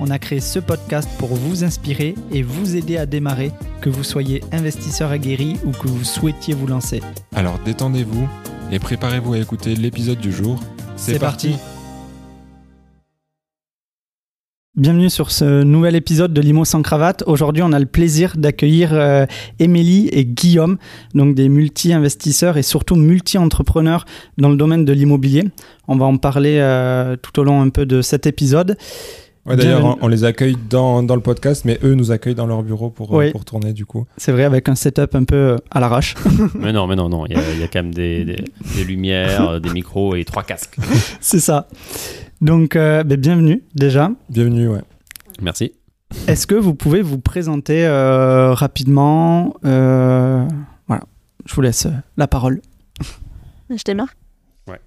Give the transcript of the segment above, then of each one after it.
on a créé ce podcast pour vous inspirer et vous aider à démarrer, que vous soyez investisseur aguerri ou que vous souhaitiez vous lancer. Alors détendez-vous et préparez-vous à écouter l'épisode du jour. C'est parti. Bienvenue sur ce nouvel épisode de Limo sans cravate. Aujourd'hui, on a le plaisir d'accueillir euh, Émilie et Guillaume, donc des multi-investisseurs et surtout multi-entrepreneurs dans le domaine de l'immobilier. On va en parler euh, tout au long un peu de cet épisode. Ouais, D'ailleurs, on, on les accueille dans, dans le podcast, mais eux nous accueillent dans leur bureau pour, euh, pour tourner du coup. C'est vrai, avec un setup un peu euh, à l'arrache. Mais non, mais non, non, il y, a- il y a quand même des, des- des lumières, euh, des micros et trois casques. C'est ça. Donc, euh, ben, bienvenue déjà. Bienvenue, ouais. Merci. Est-ce que vous pouvez vous présenter euh, rapidement euh, Voilà, je vous laisse euh, la parole. Je démarre Ouais.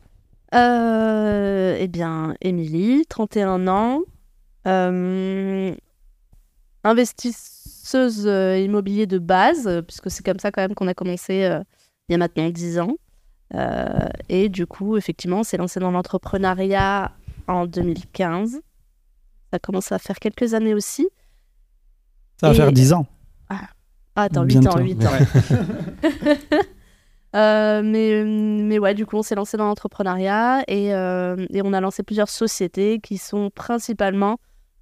Euh, eh bien, Émilie, 31 ans, investisseuse euh, immobilier de base, euh, puisque c'est comme ça quand même qu'on a commencé euh, il y a maintenant 10 ans. Euh, et du coup, effectivement, c'est lancé dans l'entrepreneuriat en 2015. Ça commence à faire quelques années aussi. Ça va Et- faire 10 ans. Ah, attends, 8 Bientôt. ans, 8 ans. Euh, mais, mais ouais, du coup, on s'est lancé dans l'entrepreneuriat et, euh, et on a lancé plusieurs sociétés qui sont principalement euh,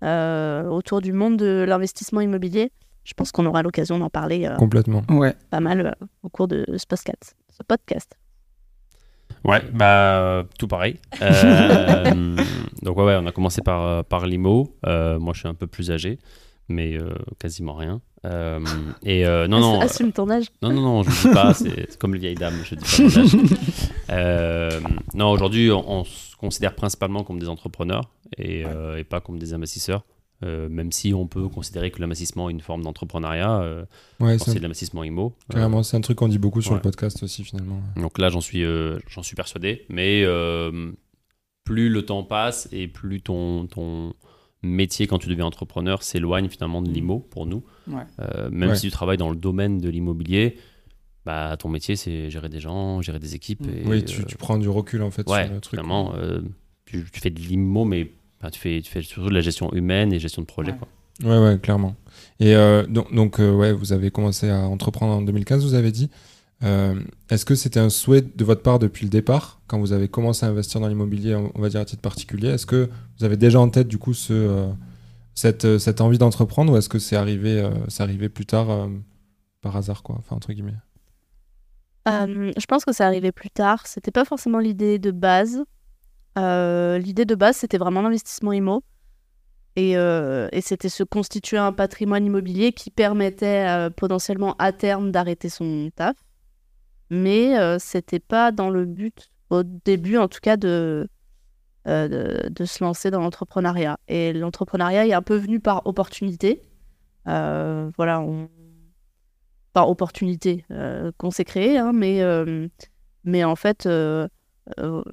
autour du monde de l'investissement immobilier. Je pense qu'on aura l'occasion d'en parler euh, Complètement. Ouais. pas mal euh, au cours de ce podcast. Ce podcast. Ouais, bah, euh, tout pareil. Euh, donc, ouais, ouais, on a commencé par, euh, par l'IMO. Euh, moi, je suis un peu plus âgé, mais euh, quasiment rien. Euh, et euh, non, non, euh, Assume ton âge. non, non, non, je ne dis pas, c'est comme les vieilles dames, je dis pas mon âge. Euh, non, aujourd'hui, on, on se considère principalement comme des entrepreneurs et, euh, et pas comme des investisseurs. Euh, même si on peut considérer que l'investissement est une forme d'entrepreneuriat, euh, Ouais, c'est de l'investissement IMO. euh, carrément, c'est un truc qu'on dit beaucoup sur ouais. le podcast aussi finalement. donc là, j'en suis, euh, j'en suis persuadé. Mais euh, plus le temps passe et plus ton, ton métier quand tu deviens entrepreneur s'éloigne finalement de l'IMO pour nous. Ouais. Euh, même Ouais. si tu travailles dans le domaine de l'immobilier, bah, ton métier c'est gérer des gens, gérer des équipes. Mm. Et, oui, tu, euh, tu prends du recul en fait ouais, sur le truc. vraiment, euh, tu, tu fais de l'IMO, mais enfin, tu, fais, tu fais surtout de la gestion humaine et gestion de projet. Ouais. Quoi. Ouais, ouais, clairement. Et euh, donc, donc euh, ouais, vous avez commencé à entreprendre en 2015, vous avez dit? Euh, Est-ce que c'était un souhait de votre part depuis le départ, quand vous avez commencé à investir dans l'immobilier, on va dire à titre particulier? Est-ce que vous avez déjà en tête du coup euh, cette, euh, cette envie d'entreprendre ou est-ce que c'est arrivé, c'est arrivé plus tard par hasard, Enfin, entre guillemets. Je pense que ça arrivait plus tard. C'était pas forcément l'idée de base. L'idée de base, c'était vraiment l'investissement IMO. Et, c'était se constituer un patrimoine immobilier qui permettait potentiellement à terme d'arrêter son taf. Mais euh, c'était pas dans le but, au début en tout cas, de, euh, de, de se lancer dans l'entrepreneuriat. Et l'entrepreneuriat est un peu venu par opportunité. Euh, voilà, par opportunité euh, qu'on s'est créé, hein, mais, mais en fait, à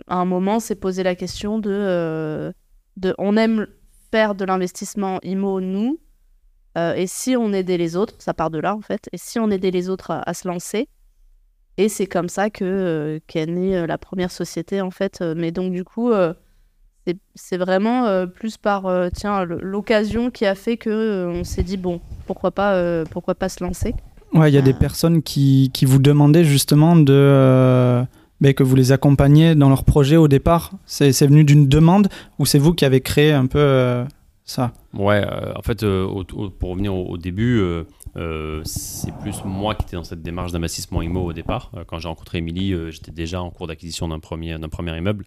un moment, s'est posé la question de, de on aime faire de l'investissement IMO, nous, et si on aidait les autres, ça part de là en fait, et si on aidait les autres à se lancer, et c'est comme ça que euh, qu'est née euh, la première société en fait. Euh, Mais donc du coup, euh, c'est- vraiment euh, plus par euh, tiens l'occasion qui a fait que euh, on s'est dit bon pourquoi pas euh, pourquoi pas se lancer. Ouais, il y a des Ah. personnes qui, qui vous demandaient justement de, euh, ben, que vous les accompagniez dans leur projet au départ. C'est c'est venu d'une demande ou c'est vous qui avez créé un peu euh, ça? Ouais, euh, en fait, euh, au- au- pour revenir au, au début, euh, c'est plus moi qui étais dans cette démarche d'investissement IMO au départ. Euh, quand j'ai rencontré Émilie, euh, j'étais déjà en cours d'acquisition d'un premier, d'un premier immeuble.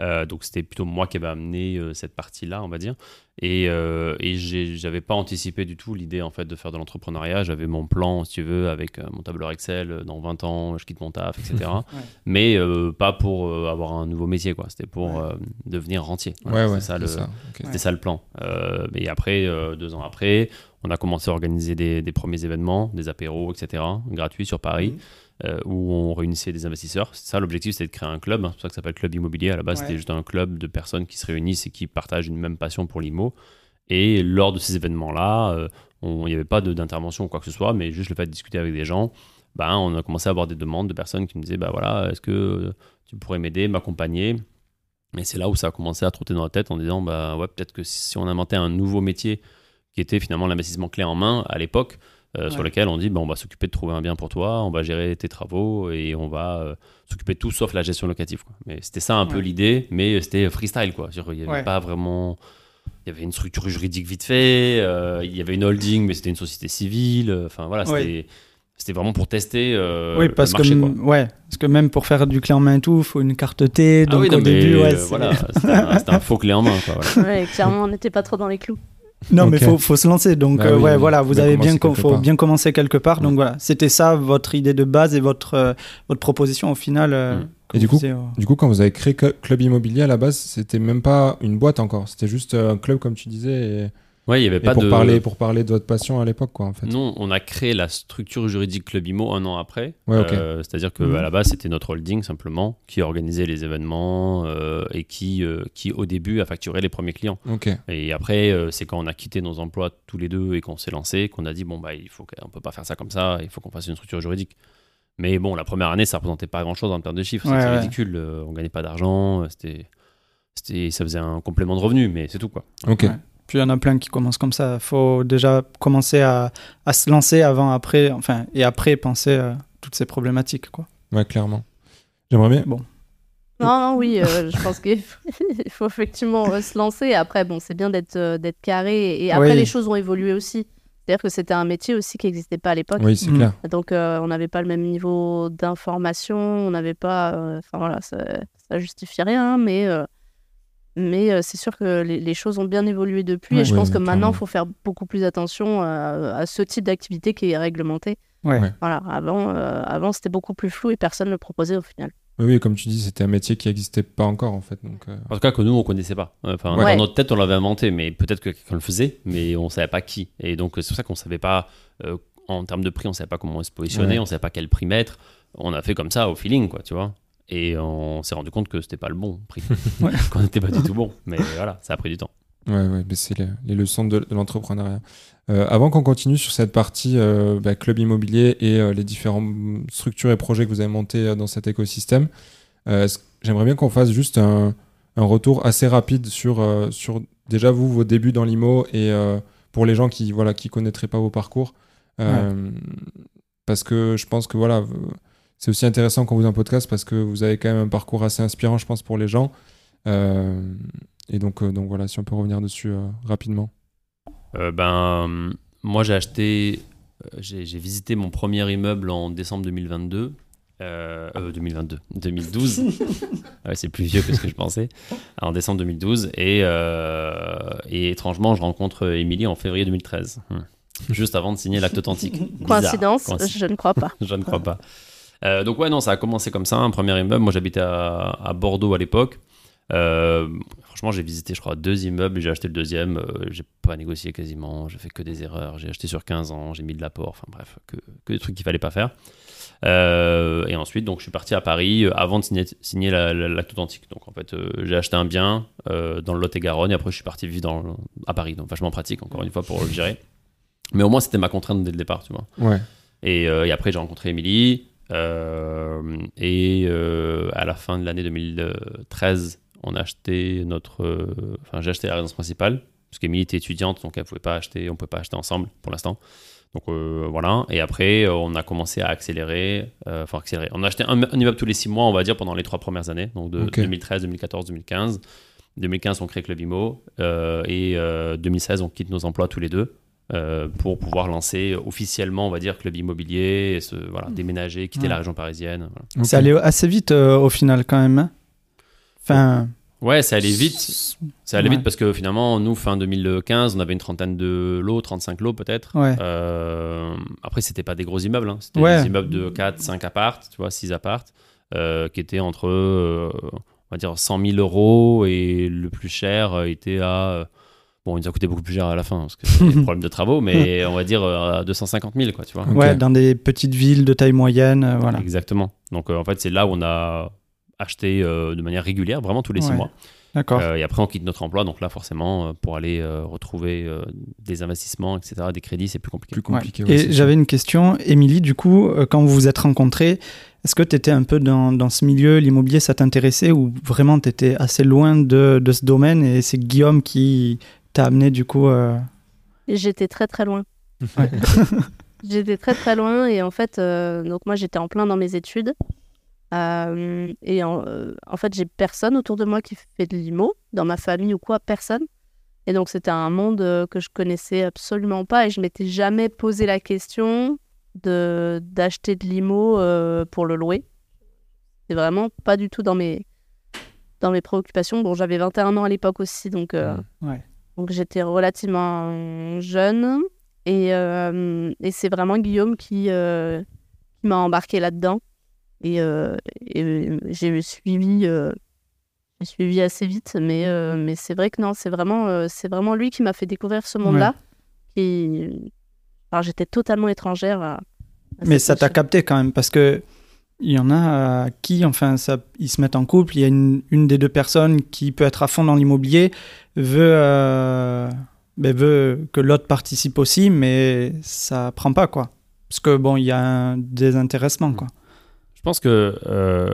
Euh, donc c'était plutôt moi qui avais amené euh, cette partie-là, on va dire. Et, euh, et j'avais pas anticipé du tout l'idée en fait de faire de l'entrepreneuriat. J'avais mon plan, si tu veux, avec euh, mon tableur Excel. Dans 20 ans, je quitte mon taf, etc. Mais euh, pas pour euh, avoir un nouveau métier, quoi. C'était pour euh, devenir rentier. Voilà, ouais, ouais, c'est ça ça. ok. c'était ça le plan. Euh, mais après, euh, deux ans après, on a commencé à organiser des, des premiers événements, des apéros, etc., gratuits sur Paris, Mhm. euh, où on réunissait des investisseurs. Ça l'objectif, c'était de créer un club. hein. C'est pour ça que ça s'appelle Club Immobilier. À la base, Ouais. c'était juste un club de personnes qui se réunissent et qui partagent une même passion pour l'IMO. Et lors de ces événements-là, euh, on- il n'y avait pas d'intervention ou quoi que ce soit, mais juste le fait de discuter avec des gens, ben, on a commencé à avoir des demandes de personnes qui me disaient bah voilà, est-ce que euh, tu pourrais m'aider, m'accompagner? Et c'est là où ça a commencé à trotter dans la tête en disant bah ouais, peut-être que si on inventait un nouveau métier qui était finalement l'investissement clé en main à l'époque, euh, sur lequel on dit bah, on va s'occuper de trouver un bien pour toi, on va gérer tes travaux et on va euh, s'occuper de tout sauf la gestion locative. quoi. Mais c'était ça un peu l'idée, mais c'était freestyle quoi. Il n'y avait Ouais. pas vraiment. Il y avait une structure juridique vite fait, euh, il y avait une holding, mais c'était une société civile. euh, Enfin voilà, Ouais. c'était c'était vraiment pour tester euh, oui, le parce marché. que, quoi. ouais, parce que même pour faire du clé en main et tout, il faut une carte T. Ah Donc oui, non, au début, ouais, euh, voilà, c'était un, faux clé en main. Quoi, voilà. Ouais, clairement, on n'était pas trop dans les clous. Non, mais faut, faut se lancer. Donc, Bah euh, oui, ouais, oui. voilà, vous Faut avez bien, faut part. bien commencer quelque part. Donc voilà, c'était ça votre idée de base et votre, euh, votre proposition au final. euh, Mm. Et du coup, faisiez, euh, Du coup, quand vous avez créé Cl- Club Immobilier à la base, c'était même pas une boîte encore. C'était juste un club, comme tu disais, et, Ouais, il n'y avait et pas pour, de. parler, pour parler de votre passion à l'époque, quoi, en fait. Non, on a créé la structure juridique Club Imo un an après. Ouais, ok. Euh, C'est-à-dire que Mhm. à la base, c'était notre holding simplement qui organisait les événements euh, et qui, euh, qui, au début, a facturé les premiers clients. Ok. Et après, euh, c'est quand on a quitté nos emplois tous les deux et qu'on s'est lancé qu'on a dit bon bah il faut qu'on peut pas faire ça comme ça, il faut qu'on fasse une structure juridique. Mais bon, la première année, ça représentait pas grand-chose en termes de chiffres, Ouais, c'était ouais. ridicule. euh, on gagnait pas d'argent, c'était, c'était, ça faisait un complément de revenu, mais c'est tout quoi. Ok. Puis il y en a plein qui commencent comme ça. Il faut déjà commencer à, à se lancer avant, après, enfin, et après penser à toutes ces problématiques. Quoi. Ouais, clairement. J'aimerais bien. Bon. Non, non, oui, euh, je pense qu'il faut, effectivement euh, se lancer. Après, bon, c'est bien d'être euh, d'être carré. Et après, Oui. les choses ont évolué aussi. C'est-à-dire que c'était un métier aussi qui n'existait pas à l'époque. Oui, c'est Mm. clair. Donc, euh, on n'avait pas le même niveau d'information. On n'avait pas. euh, Enfin, voilà, ça, ça justifie rien. Mais, euh, mais euh, c'est sûr que les, les choses ont bien évolué depuis. Ouais. et je Ouais, pense que maintenant, il faut faire beaucoup plus attention à, à ce type d'activité qui est réglementé. Ouais. Voilà, avant, euh, avant c'était beaucoup plus flou et personne ne le proposait au final. Oui, oui, comme tu dis, c'était un métier qui n'existait pas encore, en fait. Donc, euh, En tout cas, que nous, on connaissait pas. Enfin, Ouais. Dans notre tête, on l'avait inventé, mais peut-être que quelqu'un le faisait, mais on savait pas qui. Et donc, c'est pour ça qu'on savait pas, euh, en termes de prix, on savait pas comment se positionner, Ouais. on savait pas quel prix mettre. On a fait comme ça, au feeling, quoi, tu vois. Et on s'est rendu compte que c'était pas le bon prix. Ouais. Qu'on n'était pas du tout bon. Mais voilà, ça a pris du temps. Ouais, ouais, mais c'est les, les leçons de, de l'entrepreneuriat. Euh, avant qu'on continue sur cette partie euh, bah, club immobilier et euh, les différentes structures et projets que vous avez montés euh, dans cet écosystème, euh, j'aimerais bien qu'on fasse juste un, un retour assez rapide sur, euh, sur déjà vous, vos débuts dans l'IMO et euh, pour les gens qui voilà qui connaîtraient pas vos parcours. Euh, Parce que je pense que voilà, c'est aussi intéressant quand vous un podcast parce que vous avez quand même un parcours assez inspirant, je pense, pour les gens. Euh, et donc, euh, donc voilà, si on peut revenir dessus euh, rapidement. Euh, ben, moi, j'ai acheté, j'ai j'ai visité mon premier immeuble en décembre 2022. Euh, euh, 2022, 2012. Ah ouais, c'est plus vieux que ce que je pensais. En décembre 2012. Et, euh, et étrangement, je rencontre Émilie en février 2013. Hum. Juste avant de signer l'acte authentique. Bizarre. Coïncidence, Coïncidence. je ne crois pas. je ne crois pas. Euh, donc ouais, non, ça a commencé comme ça, un premier immeuble. Moi, j'habitais à, à Bordeaux à l'époque. Euh, franchement, j'ai visité, je crois, deux immeubles. J'ai acheté le deuxième. euh, j'ai pas négocié quasiment. J'ai fait que des erreurs. J'ai acheté sur 15 ans. J'ai mis de l'apport. Enfin bref, que, que des trucs qu'il fallait pas faire. Euh, et ensuite, donc, je suis parti à Paris avant de signer, signer la- la- l'acte authentique. Donc, en fait, euh, j'ai acheté un bien euh, dans le Lot-et-Garonne. Et après, je suis parti vivre dans, à Paris. Donc, vachement pratique, encore une fois, pour le gérer. Mais au moins, c'était ma contrainte dès le départ, tu vois. Ouais. Et, et après, j'ai rencontré Émilie. Euh, et euh, à la fin de l'année 2013, on a acheté notre. euh, Enfin, j'ai acheté la résidence principale. Parce qu'Émilie était étudiante, donc elle pouvait pas acheter, on ne pouvait pas acheter ensemble pour l'instant. Donc euh, voilà. Et après, euh, on a commencé à accélérer. euh, Enfin, accélérer. On a acheté un, un immeuble tous les six mois, on va dire, pendant les trois premières années. Donc de Ok. 2013, 2014, 2015. 2015, on crée Club Imo. et euh, 2016, on quitte nos emplois tous les deux euh, pour pouvoir lancer officiellement, on va dire, Club Immobilier, et se, voilà, déménager, quitter Ouais. la région parisienne. voilà. Ok. C'est allé assez vite euh, au final quand même. hein? Enfin, Ouais, ça allait vite. Ça allait Ouais. vite parce que finalement, nous, fin 2015, on avait une trentaine de lots, 35 lots peut-être. Ouais. Euh, après, c'était pas des gros immeubles. hein. C'était Ouais. des immeubles de 4, 5 appartes, tu vois, 6 appartes, euh, qui étaient entre, euh, on va dire, 100 000 euros et le plus cher était à euh, Bon, il nous a coûté beaucoup plus cher à la fin parce que c'est un problème de travaux, mais on va dire euh, à 250 000, quoi, tu vois. Ouais, dans des petites villes de taille moyenne, euh, voilà. Exactement. Donc euh, en fait, c'est là où on a acheté euh, de manière régulière, vraiment tous les six mois. D'accord. Euh, et après, on quitte notre emploi. Donc là, forcément, euh, pour aller euh, retrouver euh, des investissements, etc., des crédits, c'est plus compliqué. Plus compliqué. Ouais. ouais, Et j'avais une question, Émilie, du coup, euh, quand vous vous êtes rencontrés, est-ce que tu étais un peu dans, dans ce milieu, l'immobilier, ça t'intéressait ou vraiment tu étais assez loin de, de ce domaine et c'est Guillaume qui t'a amené du coup euh, J'étais très très loin. Ouais. J'étais très très loin et en fait, euh, donc moi j'étais en plein dans mes études. Euh, et en, euh, en fait, j'ai personne autour de moi qui fait de l'IMO, dans ma famille ou quoi, personne. Et donc c'était un monde que je connaissais absolument pas et je m'étais jamais posé la question de d'acheter de l'IMO euh, pour le louer. C'est vraiment pas du tout dans mes dans mes préoccupations. Bon, j'avais 21 ans à l'époque aussi, donc euh, Ouais. Donc j'étais relativement jeune et, euh, et c'est vraiment Guillaume qui, euh, qui m'a embarqué là-dedans. Et, euh, et j'ai suivi, euh, assez vite, mais, euh, mais c'est vrai que non, c'est vraiment, euh, c'est vraiment lui qui m'a fait découvrir ce monde-là. Alors, j'étais totalement étrangère à. à Mais ça t'a capté quand même parce que il y en a euh, qui, enfin, ça, ils se mettent en couple. Il y a une, une des deux personnes qui peut être à fond dans l'immobilier, veut, euh, ben, veut que l'autre participe aussi, mais ça prend pas quoi. Parce que bon, il y a un désintéressement quoi. Je pense que. euh,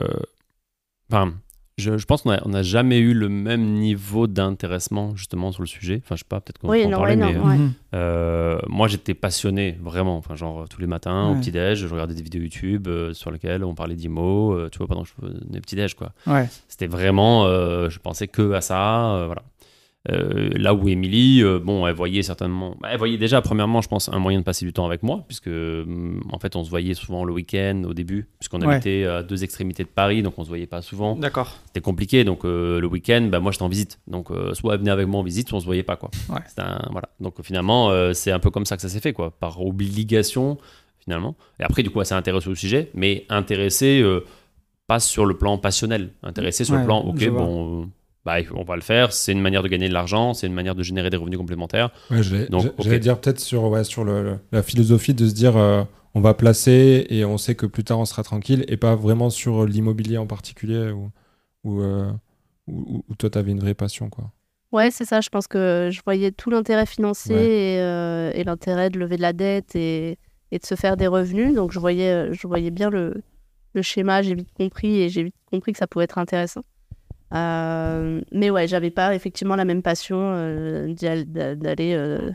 Enfin, je, je pense qu'on n'a jamais eu le même niveau d'intéressement justement sur le sujet. Enfin, je sais pas, peut-être qu'on Oui, peut en non, parler, mais non, ouais. Mhm. euh, moi j'étais passionné vraiment. Enfin, genre tous les matins au Ouais. petit-déj, je regardais des vidéos YouTube euh, sur lesquelles on parlait d'IMO, euh, tu vois, pendant que je faisais des petits-déj, quoi. Ouais. C'était vraiment, euh, je pensais que à ça, euh, voilà. Euh, là où Émilie, euh, bon, elle voyait certainement, bah, elle voyait déjà premièrement, je pense, un moyen de passer du temps avec moi, puisque hum, en fait, on se voyait souvent le week-end au début, puisqu'on Ouais. habitait à deux extrémités de Paris, donc on se voyait pas souvent. D'accord. C'était compliqué, donc euh, le week-end, bah, moi j'étais en visite, donc euh, soit elle venait avec moi en visite, soit on se voyait pas, quoi. Ouais. Un- voilà. Donc finalement, c'est un peu comme ça que ça s'est fait, quoi, par obligation, finalement. Et après, du coup, elle s'est intéressée au sujet, mais intéressée pas sur le plan passionnel, intéressée sur Ouais, le plan, ok, bon, bah, on va le faire, c'est une manière de gagner de l'argent, c'est une manière de générer des revenus complémentaires. Ouais, j'allais Donc, dire peut-être sur, ouais, sur le, le- la philosophie de se dire euh, on va placer et on sait que plus tard on sera tranquille et pas vraiment sur l'immobilier en particulier où, où, euh, où- où toi tu avais une vraie passion. Quoi. Ouais, c'est ça. Je pense que je voyais tout l'intérêt financier Ouais. et, euh, et l'intérêt de lever de la dette et, et de se faire des revenus. Donc, je voyais, euh, je voyais bien le, le schéma. J'ai vite compris et j'ai vite compris que ça pouvait être intéressant. Euh, mais ouais, j'avais pas effectivement la même passion euh, d'aller euh,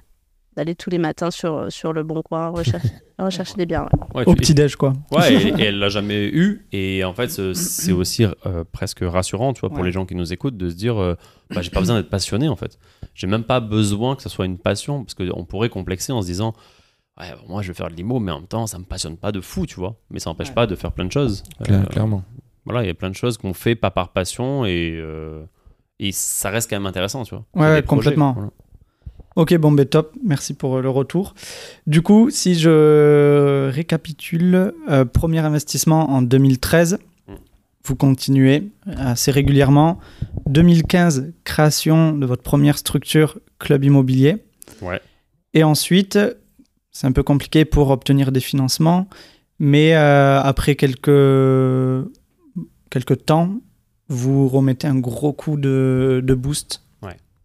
d'aller tous les matins sur, sur le bon coin rechercher, rechercher des biens. ouais. Ouais, Au tu- petit-déj quoi. Ouais, et, et elle l'a jamais eu. Et en fait, ce- c'est aussi euh, presque rassurant, tu vois, pour Ouais. les gens qui nous écoutent, de se dire, euh, bah, j'ai pas besoin d'être passionné, en fait. J'ai même pas besoin que ça soit une passion, parce qu'on pourrait complexer en se disant, ouais, bon, moi, je vais faire de l'IMO, mais en même temps, ça me passionne pas de fou, tu vois. Mais ça n'empêche Ouais. pas de faire plein de choses. Cla- Euh, Clairement. Voilà, il y a plein de choses qu'on fait pas par passion et, euh, et ça reste quand même intéressant, tu vois. Ouais, projets, complètement. voilà. Ok, bon, ben top, merci pour euh, le retour. Du coup, si je récapitule, euh, premier investissement en 2013, Mm. vous continuez assez régulièrement. 2015, création de votre première structure, club immobilier. Ouais. Et ensuite, c'est un peu compliqué pour obtenir des financements, mais euh, après quelques, quelques temps, vous remettez un gros coup de, de boost?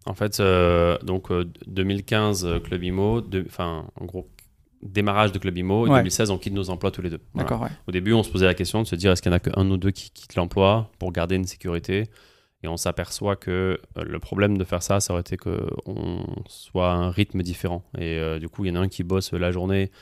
En fait, euh, donc euh, 2015, euh, Club Imo, enfin, en gros, démarrage de Club Imo, et Ouais. 2016, on quitte nos emplois tous les deux. Voilà. D'accord, ouais. Au début, on se posait la question de se dire est-ce qu'il y en a qu'un ou deux qui quittent l'emploi pour garder une sécurité? Et on s'aperçoit que euh, le problème de faire ça, ça aurait été qu'on soit à un rythme différent. Et euh, du coup, il y en a un qui bosse la journée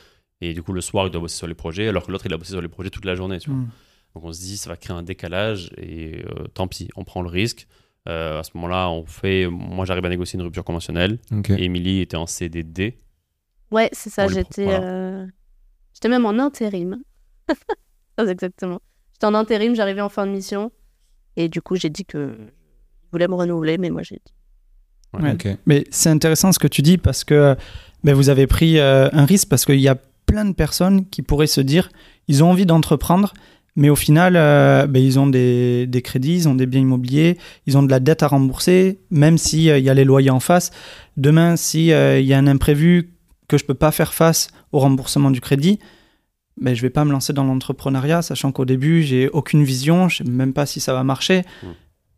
et du coup, le soir, il doit bosser sur les projets, alors que l'autre, il a bossé sur les projets toute la journée. tu vois. Mm. Donc on se dit, ça va créer un décalage et euh, tant pis, on prend le risque. Euh, à ce moment-là, on fait. Moi, j'arrive à négocier une rupture conventionnelle. Ok. Et Émilie était en CDD. Ouais, c'est ça. J'étais voilà. euh, j'étais même en intérim. Exactement. J'étais en intérim, j'arrivais en fin de mission. Et du coup, j'ai dit que je voulais me renouveler, mais moi, j'ai dit. Ouais. Mais c'est intéressant ce que tu dis parce que ben, vous avez pris euh, un risque parce qu'il y a plein de personnes qui pourraient se dire ils ont envie d'entreprendre, Mais au final, euh, ben, ils ont des, des crédits, ils ont des biens immobiliers, ils ont de la dette à rembourser, même s'il il y a les loyers en face. Demain, s'il il y a un imprévu que je peux pas faire face au remboursement du crédit, ben, je vais pas me lancer dans l'entrepreneuriat, sachant qu'au début, j'ai aucune vision, je sais même pas si ça va marcher. Mm.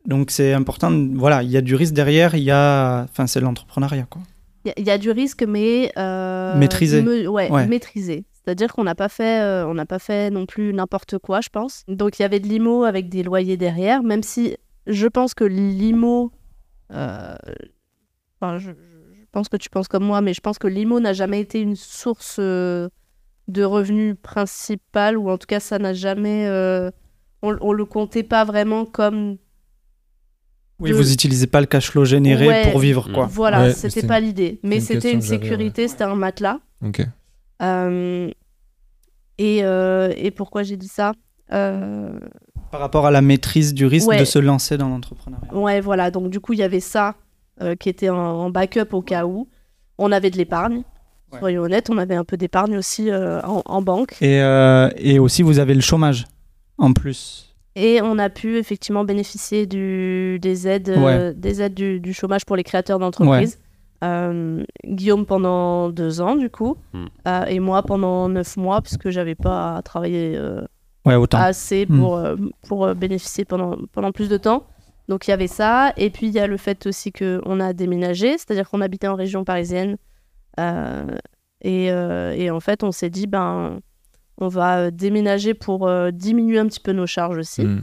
Donc c'est important, voilà, il y a du risque derrière, il y a, enfin c'est l'entrepreneuriat quoi. Il y a- il y, a du risque, mais euh, Maîtrisé. me- ouais, Ouais. maîtrisé. C'est-à-dire qu'on n'a pas fait, euh, on n'a pas fait non plus n'importe quoi, je pense. Donc il y avait de l'IMO avec des loyers derrière, même si je pense que l'IMO, euh, enfin, je, je pense que tu penses comme moi, mais je pense que l'IMO n'a jamais été une source euh, de revenus principale, ou en tout cas ça n'a jamais, euh, on, on le comptait pas vraiment comme Oui, de- vous utilisez pas le cash flow généré Ouais. pour vivre quoi. Voilà, Ouais, c'était pas l'idée. Mais c'était une sécurité, c'était un matelas. Ok. Euh, et, euh, et pourquoi j'ai dit ça Euh, Par rapport à la maîtrise du risque Ouais. de se lancer dans l'entrepreneuriat. Ouais, voilà. Donc, du coup, il y avait ça qui était en, en backup au cas où. On avait de l'épargne. Ouais. Soyons honnêtes, on avait un peu d'épargne aussi en, en banque. Et, et aussi, vous avez le chômage en plus. Et on a pu effectivement bénéficier du, des aides, euh, des aides du, du chômage pour les créateurs d'entreprises. Euh, Guillaume pendant deux ans, du coup. Hmm. Euh, et moi pendant neuf mois, puisque j'avais pas travaillé euh, Ouais, autant. assez Hmm. pour, euh, pour bénéficier pendant, pendant plus de temps. Donc il y avait ça. Et puis il y a le fait aussi qu'on a déménagé, c'est-à-dire qu'on habitait en région parisienne. Euh, et, euh, et en fait, on s'est dit, ben, on va déménager pour euh, diminuer un petit peu nos charges aussi. Hmm.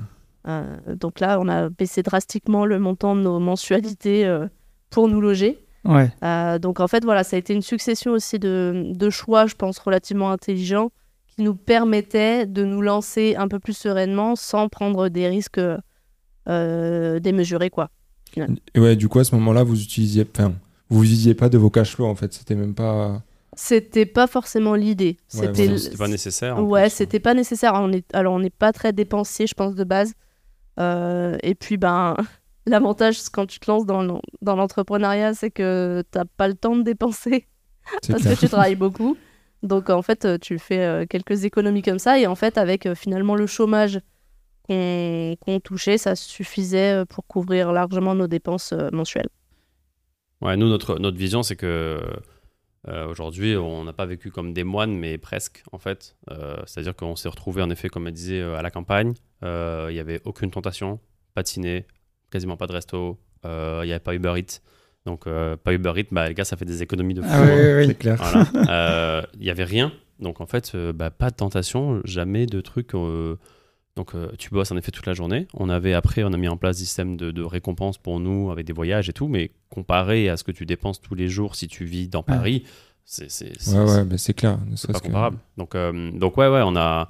Euh, donc là, on a baissé drastiquement le montant de nos mensualités euh, pour nous loger. Ouais. Euh, donc en fait, voilà, ça a été une succession aussi de, de choix, je pense, relativement intelligents qui nous permettaient de nous lancer un peu plus sereinement sans prendre des risques euh, démesurés, quoi. Et ouais, du coup, à ce moment-là, vous utilisiez, enfin, vous viviez pas de vos cash flows en fait. C'était même pas. C'était pas forcément l'idée. Ouais, C'était voilà. Pas nécessaire. Ouais, plus. c'était pas nécessaire. On est... Alors, on n'est pas très dépensier, je pense, de base. Euh, et puis, ben, l'avantage quand tu te lances dans l'en- dans l'entrepreneuriat, c'est que t'as pas le temps de dépenser parce clair. que tu travailles beaucoup. Donc, en fait, euh, tu fais euh, quelques économies comme ça. Et en fait, avec euh, finalement le chômage qu'on touchait, ça suffisait pour couvrir largement nos dépenses mensuelles. Ouais, nous, notre, notre vision, c'est que euh, aujourd'hui, on n'a pas vécu comme des moines, mais presque, en fait. Euh, C'est-à-dire qu'on s'est retrouvé, en effet, comme elle disait, à la campagne. Euh, Il n'y avait aucune tentation, pas de ciné, quasiment pas de resto, euh, il n'y avait pas Uber Eats. Donc, euh, pas Uber Eats, bah, les gars, ça fait des économies de fou. Ah oui, oui, clair. Voilà. Euh, Il n'y avait rien. Donc, en fait, euh, bah, pas de tentation, jamais de trucs. euh, donc, euh, tu bosses en effet toute la journée. On avait après, on a mis en place des systèmes de, de récompenses pour nous avec des voyages et tout. Mais comparé à ce que tu dépenses tous les jours si tu vis dans Paris, c'est Ouais, ouais, c'est- bah, c'est clair. c'est pas que- comparable. Donc, euh, donc, ouais, ouais, on a.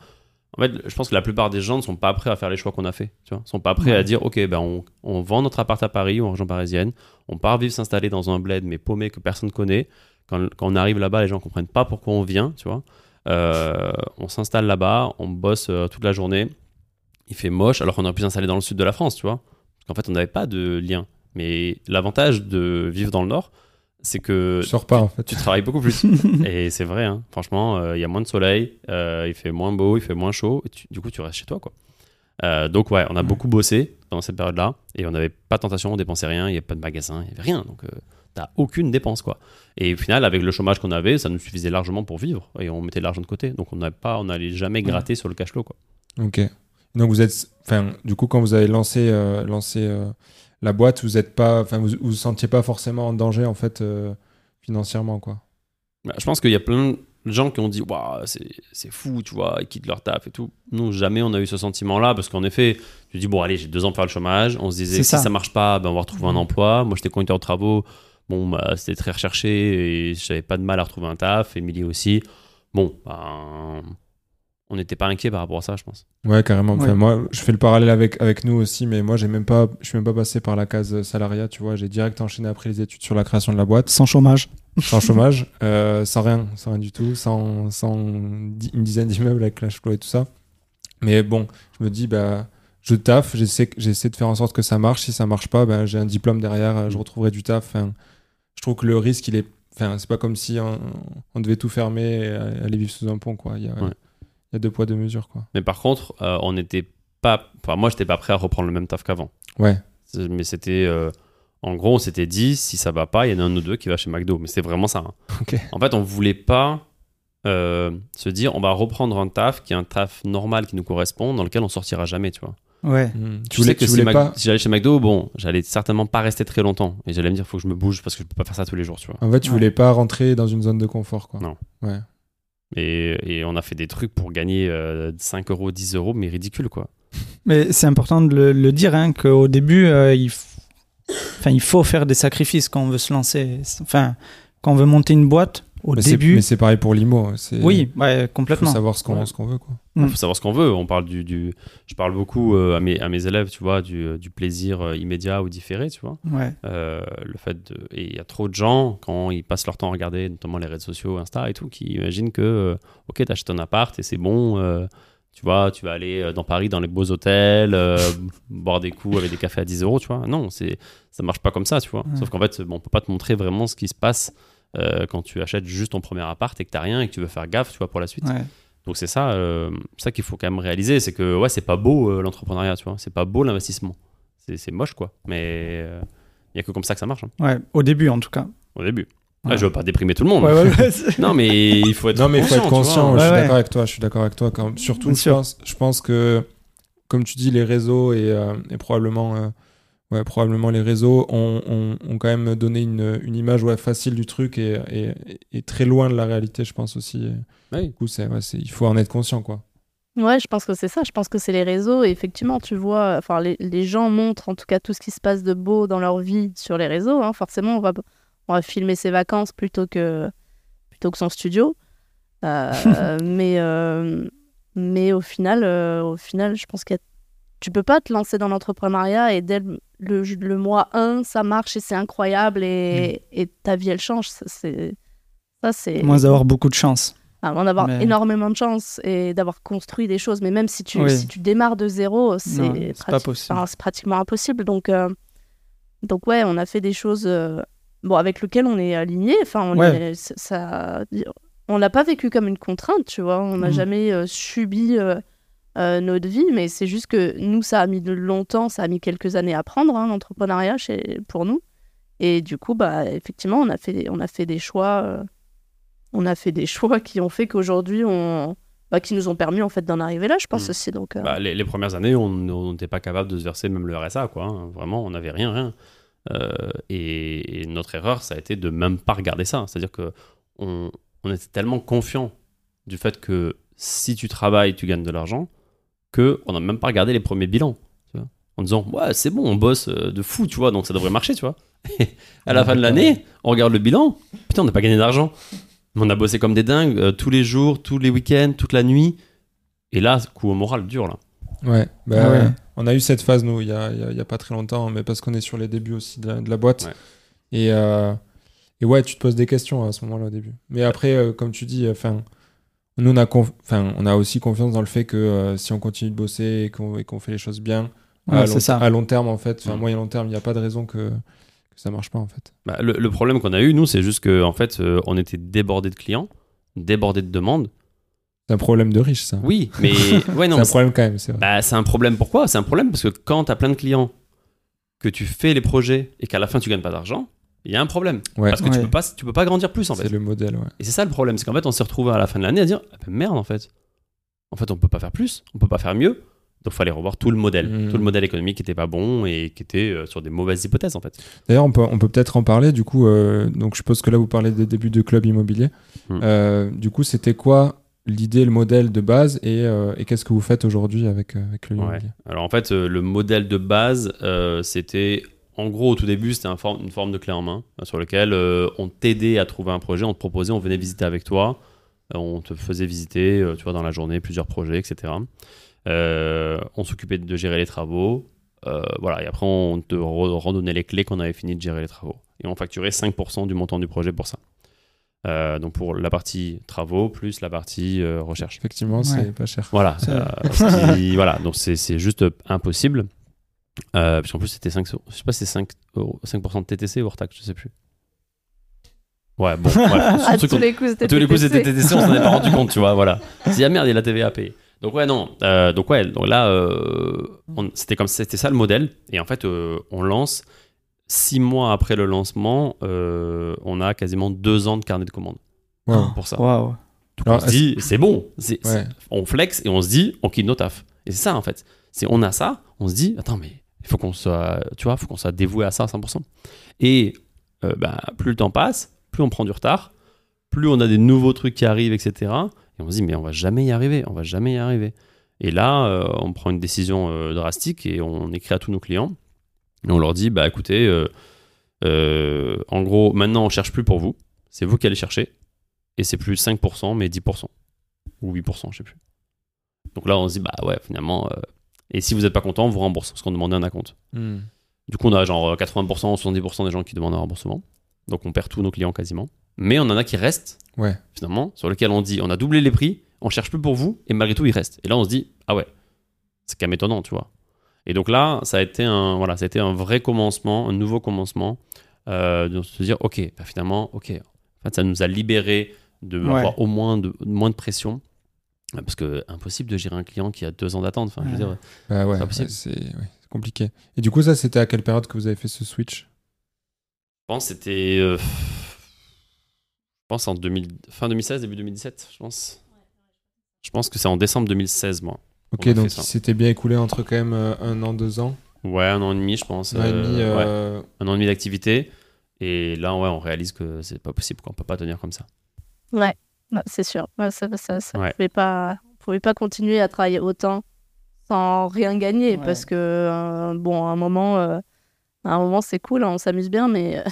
En fait, je pense que la plupart des gens ne sont pas prêts à faire les choix qu'on a fait. Tu vois, sont pas prêts Ouais. à dire, ok, ben on, on vend notre appart à Paris ou en région parisienne, on part vivre s'installer dans un bled mais paumé que personne connaît. Quand, quand on arrive là-bas, les gens comprennent pas pourquoi on vient, tu vois. Euh, on s'installe là-bas, on bosse euh, toute la journée. Il fait moche, alors qu'on aurait pu s'installer dans le sud de la France, tu vois. Parce qu'en fait, on n'avait pas de lien. Mais l'avantage de vivre dans le nord, c'est que sors pas en fait. tu travailles beaucoup plus. et c'est vrai, hein. franchement, euh, il y a moins de soleil, euh, il fait moins beau, il fait moins chaud, et tu- du coup, tu restes chez toi. quoi. Euh, donc, ouais, on a Ouais. beaucoup bossé pendant cette période-là, et on n'avait pas de tentation, on dépensait rien, il n'y avait pas de magasin, il n'y avait rien. Donc, t'as aucune dépense. quoi. Et au final, avec le chômage qu'on avait, ça nous suffisait largement pour vivre, et on mettait de l'argent de côté. Donc, on n'allait jamais gratter sur le cash flow. Quoi. Ok. Donc vous êtes, enfin, du coup, quand vous avez lancé, lancé la boîte, vous êtes pas, enfin, vous, vous sentiez pas forcément en danger en fait euh, financièrement, quoi. Bah, Je pense qu'il y a plein de gens qui ont dit Waouh, c'est c'est fou, tu vois, ils quittent leur taf et tout. Nous, jamais on a eu ce sentiment-là parce qu'en effet, tu dis Bon, allez, j'ai deux ans pour faire le chômage. On se disait Si ça. marche pas, ben, on va retrouver un Mhm. emploi. Moi, j'étais conducteur de travaux. Bon, bah, c'était très recherché et j'avais pas de mal à retrouver un taf. Émilie aussi. Bon, ben, on n'était pas inquiet par rapport à ça, je pense. Ouais, carrément. Enfin, Ouais. moi, je fais le parallèle avec, avec nous aussi, mais moi, j'ai même pas, je suis même pas passé par la case salariat, tu vois. J'ai direct enchaîné après les études sur la création de la boîte, Sans chômage. sans chômage, euh, sans rien, sans rien du tout, sans, sans une dizaine d'immeubles avec cash flow et tout ça. Mais bon, je me dis, bah, je taffe, j'essaie, j'essaie de faire en sorte que ça marche. Si ça marche pas, ben, j'ai un diplôme derrière, je retrouverai du taf. Enfin, je trouve que le risque, il est, enfin, c'est pas comme si on, on devait tout fermer et aller vivre sous un pont, quoi. Il y a, Ouais. Il y a deux poids deux mesures quoi. Mais par contre, euh, on n'était pas. Enfin, moi, j'étais pas prêt à reprendre le même taf qu'avant. Ouais. C'est- Mais c'était. euh, en gros, on s'était dit, si ça va pas, il y en a un ou deux qui va chez McDo. Mais c'était vraiment ça. hein. Ok. En fait, on voulait pas euh, se dire, on va reprendre un taf qui est un taf normal qui nous correspond, dans lequel on sortira jamais, tu vois. Ouais. Hmm. Tu Tu voulais, sais que tu si, voulais Mac- pas. si j'allais chez McDo, bon, j'allais certainement pas rester très longtemps. Et j'allais me dire, faut que je me bouge parce que je peux pas faire ça tous les jours, tu vois. En fait, tu Ouais. voulais pas rentrer dans une zone de confort quoi. Non. Ouais. Et, on a fait des trucs pour gagner euh, 5 euros, 10 euros, mais ridicule, quoi. Mais c'est important de le, dire, hein, qu'au début, euh, il, enfin, il faut faire des sacrifices quand on veut se lancer. Enfin, quand on veut monter une boîte, au Mais c'est- début. mais c'est pareil pour l'IMO. c'est- Oui, ouais, Il faut complètement. savoir ce qu'on Ouais. ce qu'on veut quoi. Il Mm. faut savoir ce qu'on veut. On parle du, du- je parle beaucoup euh, à, mes, à mes élèves, tu vois, du, du plaisir euh, immédiat ou différé, tu vois. Ouais. Euh, le fait de... Et il y a trop de gens, quand ils passent leur temps à regarder, notamment les réseaux sociaux, Insta et tout, qui imaginent que, euh, ok, t'achètes un appart et c'est bon, euh, tu vois, tu vas aller euh, dans Paris, dans les beaux hôtels, euh, boire des coups avec des cafés à 10 euros, tu vois. Non, c'est, ça marche pas comme ça, tu vois. Ouais. Sauf qu'en fait, bon, on peut pas te montrer vraiment ce qui se passe euh, quand tu achètes juste ton premier appart et que t'as rien et que tu veux faire gaffe, tu vois, pour la suite. ouais. Donc c'est ça, euh, ça qu'il faut quand même réaliser, c'est que ouais, c'est pas beau euh, l'entrepreneuriat, tu vois, c'est pas beau l'investissement, c'est, c'est moche quoi, mais il y a que comme ça que ça marche hein, Ouais, au début en tout cas. au début. Ouais. Ah, je veux pas déprimer tout le monde. Ouais, ouais, ouais, c'est- Non mais il faut être Non, mais il faut être conscient. Ouais, je suis ouais. d'accord avec toi. Je suis d'accord avec toi. Quand... Surtout, je pense, je pense que, comme tu dis, les réseaux et, euh, et probablement, euh, ouais, probablement les réseaux ont, ont, ont quand même donné une, une image ouais, facile du truc et, et, et très loin de la réalité, je pense aussi. Du coup, c'est, ouais, c'est, il faut en être conscient, quoi. Ouais, je pense que c'est ça. Je pense que c'est les réseaux. Et effectivement, tu vois, enfin, les, les gens montrent en tout cas tout ce qui se passe de beau dans leur vie sur les réseaux. hein. Forcément, on va, on va filmer ses vacances plutôt que, plutôt que son studio. Euh, mais, euh, mais au final, euh, au final, je pense que tu peux pas te lancer dans l'entrepreneuriat et dès le, le, le mois 1, ça marche et c'est incroyable et, et ta vie, elle change. Ça, c'est. Moins d'avoir beaucoup de chance. Avant d'avoir Mais- énormément de chance et d'avoir construit des choses, mais même si tu, Oui. si tu démarres de zéro, c'est prati- enfin, pratiquement impossible. Donc, euh, donc ouais, on a fait des choses euh, bon, avec lesquelles on est aligné. Enfin, on Ouais. est- c'est- ça, on l'a pas vécu comme une contrainte, tu vois. On n'a Mhm. jamais euh, subi euh, notre vie, mais c'est juste que nous, ça a mis longtemps, ça a mis quelques années à prendre, hein, l'entrepreneuriat chez- pour nous. Et du coup, bah, effectivement, on a fait, on a fait des choix. euh, on a fait des choix qui ont fait qu'aujourd'hui, on, bah, qui nous ont permis en fait d'en arriver là, je pense Mm. aussi. Donc, euh, Bah, les, les premières années, on n'était pas capable de se verser même le RSA, quoi. hein. Vraiment, on n'avait rien, rien. Et, et notre erreur, ça a été de même pas regarder ça. C'est-à-dire que on, on était tellement confiant du fait que si tu travailles, tu gagnes de l'argent, que on n'a même pas regardé les premiers bilans. tu vois. en disant, ouais, c'est bon, on bosse euh, de fou, tu vois, donc ça devrait marcher, tu vois. Et à la Ouais, fin de l'année, on regarde le bilan, putain, on n'a pas gagné d'argent. Mais On a bossé comme des dingues euh, tous les jours, tous les week-ends, toute la nuit. Et là, coup au moral dur, là. Ouais, bah, Ah ouais. on a eu cette phase, nous, il y a, il y a- y a pas très longtemps, mais parce qu'on est sur les débuts aussi de la, de la boîte. Ouais. Et, euh, et ouais, tu te poses des questions à ce moment-là au début. Mais après, euh, comme tu dis, enfin, nous, on a, conf- 'fin, on a aussi confiance dans le fait que euh, si on continue de bosser et qu'on et qu'on fait les choses bien, Ouais, à, c'est long, ça. à long terme, en fait, enfin, Mm. moyen long terme, il n'y a pas de raison que, que ça marche pas, en fait. Bah, le, le problème qu'on a eu, nous, c'est juste qu'en en fait, euh, on était débordé de clients, débordé de demandes. C'est un problème de riche, ça. Oui, mais ouais, non, c'est un mais problème quand même, c'est vrai. bah, c'est un problème. Pourquoi? C'est un problème parce que quand tu as plein de clients, que tu fais les projets et qu'à la fin tu gagnes pas d'argent, il y a un problème. Ouais, Parce que tu peux pas, tu peux pas grandir plus en c'est fait. le modèle, ouais. Et c'est ça le problème, c'est qu'en fait on s'est retrouvé à la fin de l'année à dire ah ben merde en fait. En fait on peut pas faire plus, on peut pas faire mieux. Donc fallait revoir tout le modèle, Mm. tout le modèle économique qui était pas bon et qui était euh, sur des mauvaises hypothèses en fait. D'ailleurs, on peut on peut peut-être en parler. Du coup, euh, donc je suppose que là, vous parlez des débuts de club immobilier. Hmm. Euh, du coup, c'était quoi l'idée, le modèle de base et, euh, et qu'est-ce que vous faites aujourd'hui avec, euh, avec le Ouais. immobilier? Alors en fait, euh, le modèle de base, euh, c'était en gros au tout début, c'était un une forme de clé en main euh, sur lequel euh, on t'aidait à trouver un projet, on te proposait, on venait visiter avec toi, euh, on te faisait visiter, euh, tu vois, dans la journée plusieurs projets, etc. Euh, on s'occupait de gérer les travaux, euh, voilà, et après on te re- redonnait les clés qu'on avait fini de gérer les travaux, et on facturait 5% du montant du projet pour ça. Euh, donc pour la partie travaux plus la partie euh, recherche. Effectivement, c'est pas cher. Voilà, euh, qui- voilà donc c'est c'est juste impossible. Euh, puisqu'en plus, c'était 5, je sais pas si c'est 5, euros- 5% de TTC ou hors taxe, je sais plus. Ouais, bon, bref, À tous les coups, c'était À tous les coups, TTC. c'était TTC, on s'en est pas rendu compte, tu vois, voilà. Dit, ah merde, il y a la TVA à payer. Donc, ouais, non. euh, donc, ouais, donc là, euh, c'était comme c'était ça le modèle. Et en fait, euh, on lance. Six mois après le lancement, euh, on a quasiment deux ans de carnet de commandes Wow. pour ça. Waouh. Donc, Alors, on se dit, c'est bon. Ouais. On flex et on se dit, on quitte nos tafs. Et c'est ça, en fait. C'est on a ça, on se dit, attends, mais il faut qu'on soit, tu vois, faut qu'on soit dévoué à ça à 100%. Et euh, bah, plus le temps passe, plus on prend du retard, plus on a des nouveaux trucs qui arrivent, etc. Et on se dit, mais on va jamais y arriver, on va jamais y arriver. Et là, euh, on prend une décision euh, drastique et on écrit à tous nos clients. Et on leur dit, bah écoutez, en gros, maintenant on cherche plus pour vous, c'est vous qui allez chercher. Et c'est plus 5%, mais 10%. Ou 8%, je sais plus. Donc là, on se dit, bah ouais, finalement. Euh, Et si vous n'êtes pas content, on vous rembourse, parce qu'on demandait un acompte. Hmm. Du coup, on a genre 80%, 70% des gens qui demandent un remboursement. Donc on perd tous nos clients quasiment. Mais on en a qui restent, Ouais. finalement, sur lesquels on dit, on a doublé les prix, on cherche plus pour vous, et malgré tout, ils restent. Et là, on se dit, ah ouais, c'est quand même étonnant, tu vois. Et donc là, ça a été un, voilà, ça a été un vrai commencement, un nouveau commencement, euh, de se dire, ok, bah, finalement, ok. En fait, ça nous a libéré de Ouais. avoir au moins de, moins de pression. Parce que impossible de gérer un client qui a deux ans d'attente. Enfin, je veux Ouais. dire, Bah ouais, C'est ouais, compliqué. Et du coup, ça, c'était à quelle période que vous avez fait ce switch? Je pense que c'était. euh, je pense en 2000, fin 2016, début 2017, je pense. Je pense que c'est en décembre 2016, moi. Ok, donc s'était bien écoulé entre quand même euh, un an, deux ans? Ouais, un an et demi, je pense. Un an et euh, demi. ouais, euh, un an et demi d'activité. Et là, ouais, on réalise que c'est pas possible, qu'on peut pas tenir comme ça. Ouais, c'est sûr. Ouais, ça, ça, ça Ouais. pouvait pas, on pouvait pas continuer à travailler autant sans rien gagner Ouais. parce que euh, bon, à un moment, euh, à un moment c'est cool, hein, on s'amuse bien, mais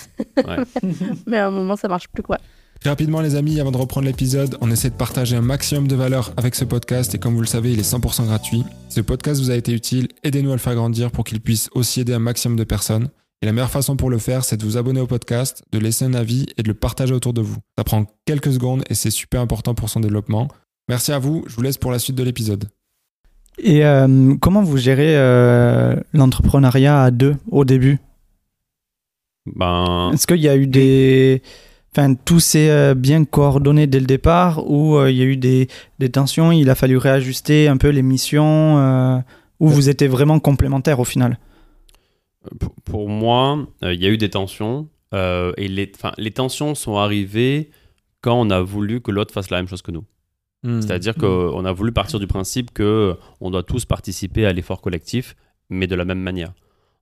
Ouais. mais à un moment ça marche plus quoi. Rapidement les amis, avant de reprendre l'épisode, on essaie de partager un maximum de valeur avec ce podcast et comme vous le savez, il est 100% gratuit. Si ce podcast vous a été utile, aidez-nous à le faire grandir pour qu'il puisse aussi aider un maximum de personnes. Et la meilleure façon pour le faire, c'est de vous abonner au podcast, de laisser un avis et de le partager autour de vous. Ça prend quelques secondes et c'est super important pour son développement. Merci à vous, je vous laisse pour la suite de l'épisode. Et euh, comment vous gérez euh, l'entrepreneuriat à deux au début? Ben, Est-ce qu'il y a eu des. Enfin, tout s'est euh, bien coordonné dès le départ ou euh, il y a eu des, des tensions, il a fallu réajuster un peu les missions euh, ou vous étiez vraiment complémentaires au final? Pour, pour moi, euh, il y a eu des tensions. euh, et les, tensions sont arrivées quand on a voulu que l'autre fasse la même chose que nous. Hmm. C'est-à-dire qu'on a voulu partir du principe que on doit tous participer à l'effort collectif, mais de la même manière.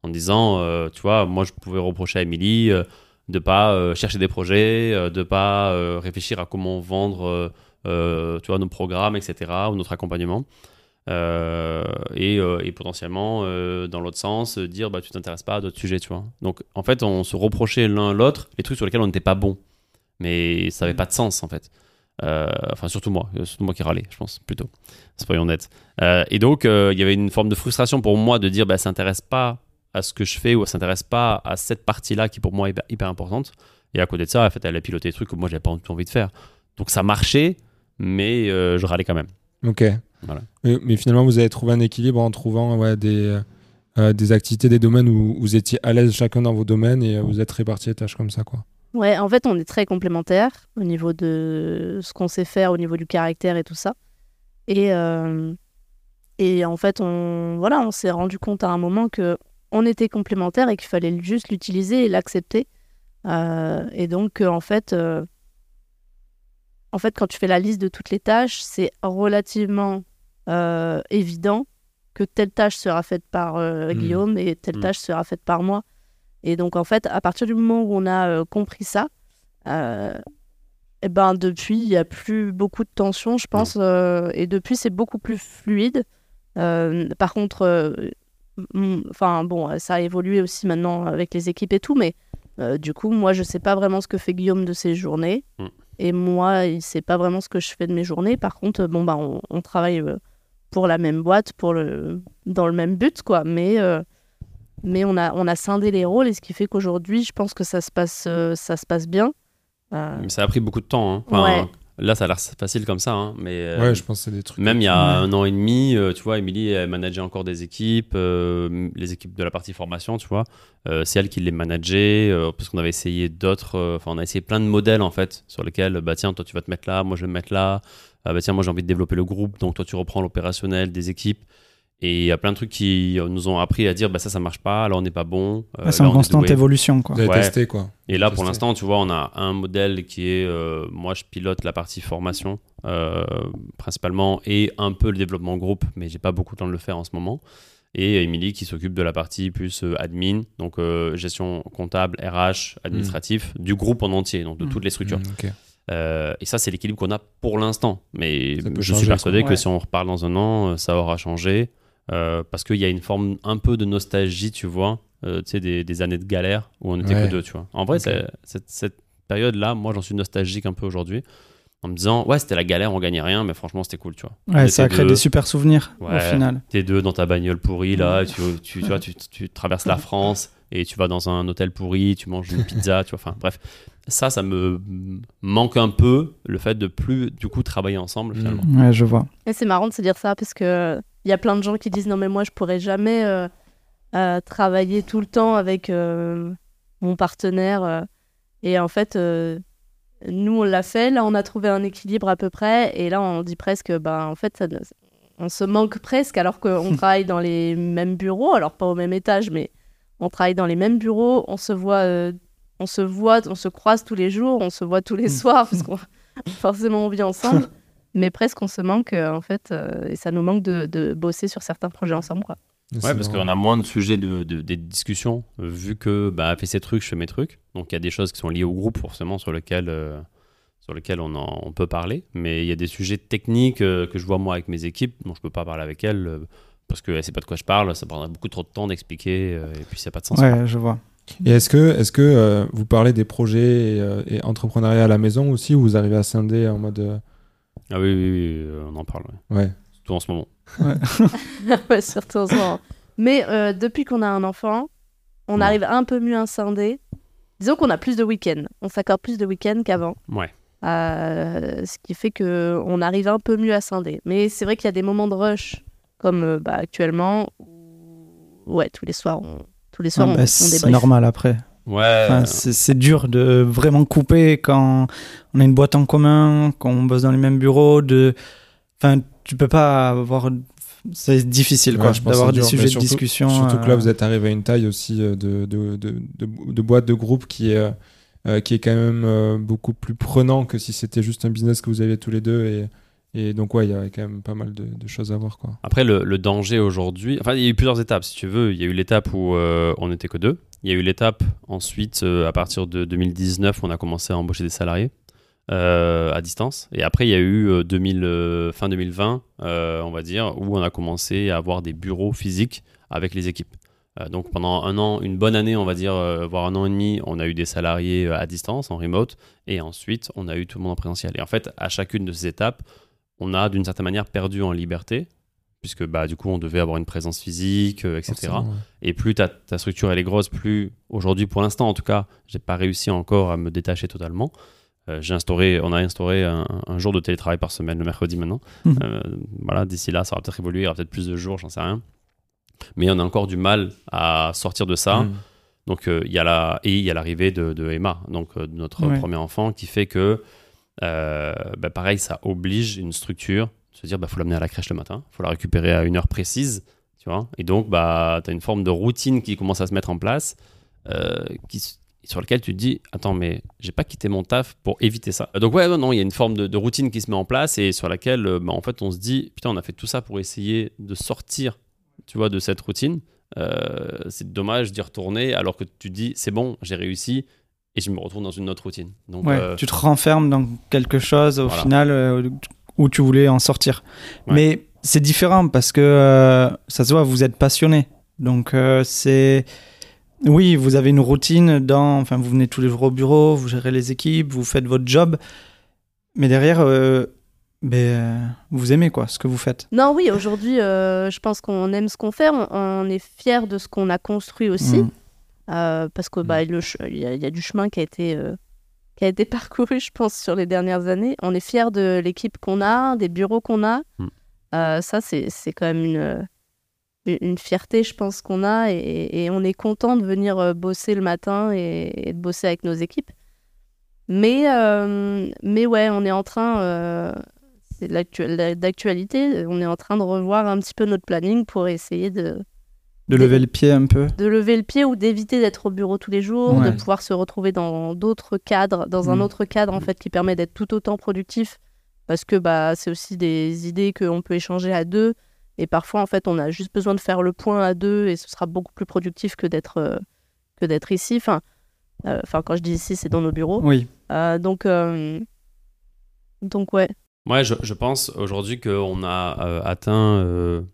En disant, euh, tu vois, moi je pouvais reprocher à Émilie euh, de pas euh, chercher des projets, euh, de pas euh, réfléchir à comment vendre, euh, euh, tu vois, nos programmes, etc., ou notre accompagnement. Euh, et, euh, et potentiellement, euh, dans l'autre sens, dire, bah, tu t'intéresses pas à d'autres sujets, tu vois. Donc, en fait, on se reprochait l'un l'autre les trucs sur lesquels on n'était pas bon. Mais ça n'avait pas de sens, en fait. Enfin, surtout moi, surtout moi qui râlais, je pense, plutôt. Soyons honnêtes. Et donc, il y avait une forme de frustration pour moi de dire, bah, ça s'intéresse pas à ce que je fais ou ça s'intéresse pas à cette partie-là qui pour moi est hyper, importante. Et à côté de ça, en fait, elle a piloté des trucs que moi, j'avais pas envie de faire. Donc, ça marchait, mais je râlais quand même. Ok. Voilà. Mais, mais finalement, vous avez trouvé un équilibre en trouvant ouais, des, euh, des activités, des domaines où vous étiez à l'aise chacun dans vos domaines et euh, vous êtes répartis les tâches comme ça. Quoi. Ouais, en fait, on est très complémentaires au niveau de ce qu'on sait faire, au niveau du caractère et tout ça. Et, euh, et en fait, on, voilà, on s'est rendu compte à un moment que on était complémentaires et qu'il fallait juste l'utiliser et l'accepter. Euh, et donc, euh, en fait, euh, en fait, quand tu fais la liste de toutes les tâches, c'est relativement euh, évident que telle tâche sera faite par euh, Mm. Guillaume et telle Mm. tâche sera faite par moi. Et donc, en fait, à partir du moment où on a euh, compris ça, euh, eh ben, depuis, il n'y a plus beaucoup de tension, je pense. et depuis, c'est beaucoup plus fluide. Par contre, enfin, bon, ça a évolué aussi maintenant avec les équipes et tout, mais du coup, moi, je ne sais pas vraiment ce que fait Guillaume de ses journées. Mm. Et moi, il ne sait pas vraiment ce que je fais de mes journées. Par contre, bon, bah, on, on travaille euh, pour la même boîte, pour le, dans le même but, quoi. Mais, euh, mais on, a, on a scindé les rôles, et ce qui fait qu'aujourd'hui, je pense que ça se passe, euh, ça se passe bien. Euh, Mais ça a pris beaucoup de temps. hein. Enfin, Ouais. Là, ça a l'air facile comme ça, hein, mais euh, Ouais, je pense que c'est des trucs. même il y a Ouais. un an et demi, euh, tu vois, Émilie, elle manageait encore des équipes, euh, les équipes de la partie formation, tu vois. Euh, c'est elle qui les manageait, euh, parce qu'on avait essayé d'autres, euh, enfin, on a essayé plein de modèles, en fait, sur lesquels, bah tiens, toi, tu vas te mettre là, moi, je vais me mettre là. Ah, bah tiens, moi, j'ai envie de développer le groupe, donc toi, tu reprends l'opérationnel des équipes. Et il y a plein de trucs qui euh, nous ont appris à dire, bah ça, ça marche pas, là, on n'est pas bon. euh, c'est en constante évolution, quoi. Ouais. testé quoi. Et là, pour l'instant, tu vois, on a un modèle qui est, euh, moi, je pilote la partie formation euh, principalement et un peu le développement groupe, mais j'ai pas beaucoup de temps de le faire en ce moment. Et Émilie qui s'occupe de la partie plus euh, admin, donc euh, gestion comptable, RH, administratif, du groupe en entier, donc de Mm. toutes les structures. Mm, ok. Euh, et ça, c'est l'équilibre qu'on a pour l'instant. Mais je changer, suis persuadé quoi. que Ouais. si on reparle dans un an, euh, ça aura changé. euh, parce qu'il y a une forme un peu de nostalgie, tu vois, euh, tu sais, des, des années de galère où on Ouais. que deux, tu vois. En vrai, cette, cette période-là, moi, j'en suis nostalgique un peu aujourd'hui. En me disant, ouais, c'était la galère, on gagnait rien, mais franchement, c'était cool, tu vois. Ouais, ça était crée deux. des super souvenirs au final. T'es deux dans ta bagnole pourrie, là, tu, tu, tu vois, tu, tu traverses la France et tu vas dans un hôtel pourri, tu manges une pizza, tu vois, enfin, bref. Ça, ça me manque un peu, le fait de plus, du coup, travailler ensemble, Mm. finalement. Ouais, je vois. Et c'est marrant de se dire ça parce que il y a plein de gens qui disent non mais moi je pourrais jamais euh, euh, travailler tout le temps avec euh, mon partenaire et en fait euh, nous on l'a fait là on a trouvé un équilibre à peu près et là on dit presque ben en fait ça, on se manque presque alors qu'on travaille dans les mêmes bureaux alors pas au même étage mais on travaille dans les mêmes bureaux on se voit euh, on se voit on se croise tous les jours on se voit tous les soirs parce qu'on forcément on vit ensemble mais presque on se manque euh, en fait euh, et ça nous manque de, de bosser sur certains projets ensemble quoi. Ouais, parce qu'on a moins de sujets de, de- des discussions, euh, vu que bah, elle fait ses trucs, je fais mes trucs. Donc il y a des choses qui sont liées au groupe, forcément, sur lesquelles, euh, sur lesquelles on, en- on peut parler. Mais il y a des sujets techniques euh, que je vois moi avec mes équipes, dont je peux pas parler avec elles, euh, parce qu'elle sait pas de quoi je parle, ça prendrait beaucoup trop de temps d'expliquer, euh, et puis ça n'a pas de sens. quoi. Ouais, je vois. Et est-ce que, est-ce que euh, vous parlez des projets et, euh, et entrepreneuriat à la maison aussi ou vous arrivez à scinder en mode. euh, Ah oui, oui, oui, on en parle, ouais. Ouais. surtout en ce moment. Ouais, surtout en ce moment. Mais euh, depuis qu'on a un enfant, on Ouais. arrive un peu mieux à scinder. Disons qu'on a plus de week-ends. On s'accorde plus de week-ends qu'avant. Ouais. Euh, ce qui fait que on arrive un peu mieux à scinder. Mais c'est vrai qu'il y a des moments de rush, comme euh, bah, actuellement. où- Ouais, tous les soirs, on, tous les soirs, Ah, on, bah, on c'est normal après. Ouais. Enfin, c'est dur de vraiment couper quand on a une boîte en commun, quand on bosse dans les mêmes bureaux. De... Enfin, tu peux pas avoir. C'est difficile Ouais, quoi, je pense d'avoir des dur. sujets de discussion. Surtout que là, euh, vous êtes arrivé à une taille aussi euh, de, de, de, de, de boîte de groupe qui est, euh, euh, qui est quand même euh, beaucoup plus prenant que si c'était juste un business que vous aviez tous les deux. Et, et donc, ouais, il y a quand même pas mal de, choses à voir. Quoi. Après, le, danger aujourd'hui, enfin, il y a eu plusieurs étapes, si tu veux. Il y a eu l'étape où euh, on n'était que deux. Il y a eu l'étape ensuite, euh, à partir de 2019, on a commencé à embaucher des salariés euh, à distance. Et après, il y a eu euh, 2000, euh, fin 2020, euh, on va dire, où on a commencé à avoir des bureaux physiques avec les équipes. Donc pendant un an, une bonne année, on va dire, voire un an et demi, on a eu des salariés à distance, en remote, et ensuite on a eu tout le monde en présentiel. Et en fait, à chacune de ces étapes, on a d'une certaine manière perdu en liberté, puisque bah, du coup on devait avoir une présence physique, euh, etc. Ouais. Et plus ta, ta structure elle est grosse, plus aujourd'hui pour l'instant en tout cas, j'ai pas réussi encore à me détacher totalement. Euh, j'ai instauré, on a instauré un, un jour de télétravail par semaine le mercredi maintenant. Mhm. Euh, voilà, d'ici là, ça va peut-être évoluer, il y aura peut-être plus de jours, j'en sais rien. Mais on a encore du mal à sortir de ça. Mm. Donc il y a la et il y a l'arrivée de, de Emma, donc de notre Ouais. premier enfant, qui fait que euh, bah, pareil, ça oblige une structure de se dire bah faut l'amener à la crèche le matin, faut la récupérer à une heure précise, tu vois. Et donc bah tu as une forme de routine qui commence à se mettre en place, euh, sur lequel tu te dis attends mais j'ai pas quitté mon taf pour éviter ça. Donc ouais non il y a une forme de, routine qui se met en place et sur laquelle euh, bah, en fait on se dit putain on a fait tout ça pour essayer de sortir tu vois de cette routine. Euh, c'est dommage d'y retourner alors que tu dis c'est bon j'ai réussi et je me retrouve dans une autre routine. Donc Ouais, euh, tu te renfermes dans quelque chose au Voilà. final euh, où tu voulais en sortir. Ouais. Mais c'est différent parce que euh, ça se voit, vous êtes passionné. Donc euh, c'est. Oui, vous avez une routine dans. Enfin, vous venez tous les jours au bureau, vous gérez les équipes, vous faites votre job. Mais derrière, euh, ben, euh, vous aimez quoi, ce que vous faites. Non, oui, aujourd'hui, euh, je pense qu'on aime ce qu'on fait. On, on est fier de ce qu'on a construit aussi. Mm. Euh, parce que bah, ch- il y, a- il y a du chemin qui a été, euh, qui a été parcouru, je pense, sur les dernières années. On est fiers de l'équipe qu'on a, des bureaux qu'on a. Mm. Euh, ça, c'est quand même une, une fierté, je pense, qu'on a. Et, et on est content de venir bosser le matin et, et de bosser avec nos équipes. Mais, mais ouais, on est en train, c'est d'actualité, on est en train de revoir un petit peu notre planning pour essayer de, De lever le pied un peu. de lever le pied ou d'éviter d'être au bureau tous les jours, Ouais. de pouvoir se retrouver dans d'autres cadres, dans un Mm. autre cadre en fait qui permet d'être tout autant productif parce que bah c'est aussi des idées qu'on peut échanger à deux et parfois en fait on a juste besoin de faire le point à deux et ce sera beaucoup plus productif que d'être euh, que d'être ici. Enfin, euh, enfin quand je dis ici c'est dans nos bureaux. Oui. Euh, donc euh, donc ouais. Ouais, je, je pense aujourd'hui qu'on a euh, atteint.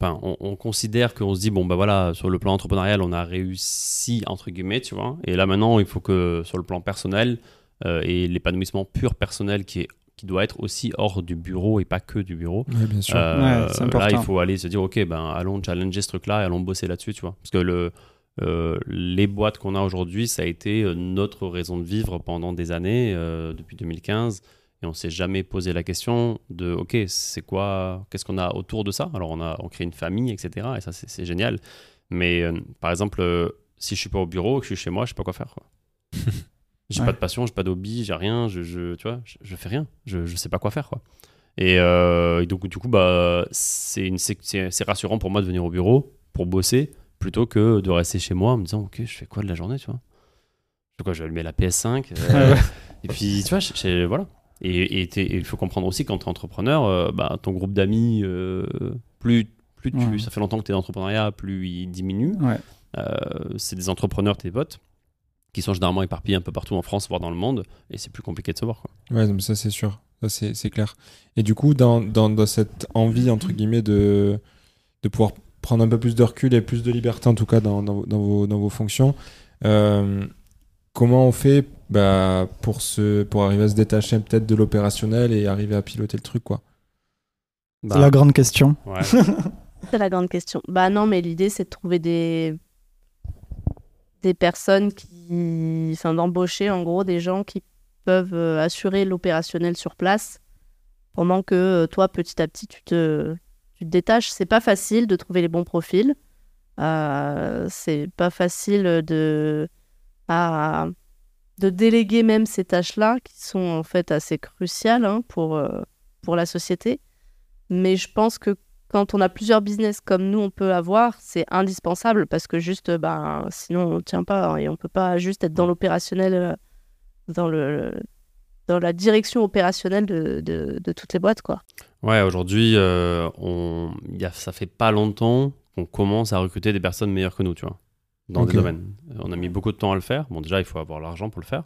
Enfin, on, on considère qu'on se dit, bon, bah voilà, sur le plan entrepreneurial, on a réussi, entre guillemets, tu vois. Et là, maintenant, il faut que sur le plan personnel euh, et l'épanouissement pur personnel qui, est, qui doit être aussi hors du bureau et pas que du bureau. Oui, bien sûr. Euh, Ouais, là, il faut aller se dire, ok, ben allons challenger ce truc-là et allons bosser là-dessus, tu vois. Parce que le, euh, les boîtes qu'on a aujourd'hui, ça a été notre raison de vivre pendant des années, euh, depuis 2015. Et on s'est jamais posé la question de, ok, c'est quoi, qu'est-ce qu'on a autour de ça? Alors on a, on crée une famille, etc. Et ça, c'est génial. Mais euh, par exemple, euh, si je suis pas au bureau, que je suis chez moi, je sais pas quoi faire. j'ai Ouais. pas de passion, j'ai pas d'hobby, j'ai rien, je, je, tu vois, je, je fais rien. Je, je sais pas quoi faire, quoi. Et, euh, et donc, du coup, bah, c'est c'est rassurant pour moi de venir au bureau pour bosser plutôt que de rester chez moi en me disant, ok, je fais quoi de la journée, tu vois? Je quoi? Je vais allumer la PS5. euh, et puis, tu vois, je- je- voilà. Et il faut comprendre aussi quand tu es entrepreneur, euh, bah, ton groupe d'amis, euh, plus, plus tu, Ouais. ça fait longtemps que tu es dans l'entrepreneuriat, plus il diminue. Ouais. Euh, c'est des entrepreneurs, tes potes, qui sont généralement éparpillés un peu partout en France, voire dans le monde, et c'est plus compliqué de se voir. Quoi. Ouais, ça c'est sûr, ça c'est clair. Et du coup, dans, dans, dans cette envie, entre guillemets, de, de pouvoir prendre un peu plus de recul et plus de liberté, en tout cas, dans, dans, vos- dans vos, fonctions, comment on fait bah, pour, se, pour arriver à se détacher peut-être de l'opérationnel et arriver à piloter le truc, quoi C'est la grande question. ouais. C'est la grande question. Bah non, mais l'idée, c'est de trouver des, des personnes qui. Enfin, d'embaucher en gros des gens qui peuvent euh, assurer l'opérationnel sur place pendant que euh, toi, petit à petit, tu te, tu te détaches. C'est pas facile de trouver les bons profils. Euh, c'est pas facile de, à- de déléguer même ces tâches-là qui sont en fait assez cruciales hein, pour, euh, pour la société. Mais je pense que quand on a plusieurs business comme nous on peut avoir, c'est indispensable parce que juste, ben, sinon on ne tient pas hein, et on peut pas juste être dans l'opérationnel, euh, dans, le, dans la direction opérationnelle de, de, toutes les boîtes. quoi. Ouais, aujourd'hui, euh, on... y a... ça fait pas longtemps qu'on commence à recruter des personnes meilleures que nous, tu vois, dans Ok. des domaines. Euh, On a mis beaucoup de temps à le faire. Bon, déjà, il faut avoir l'argent pour le faire,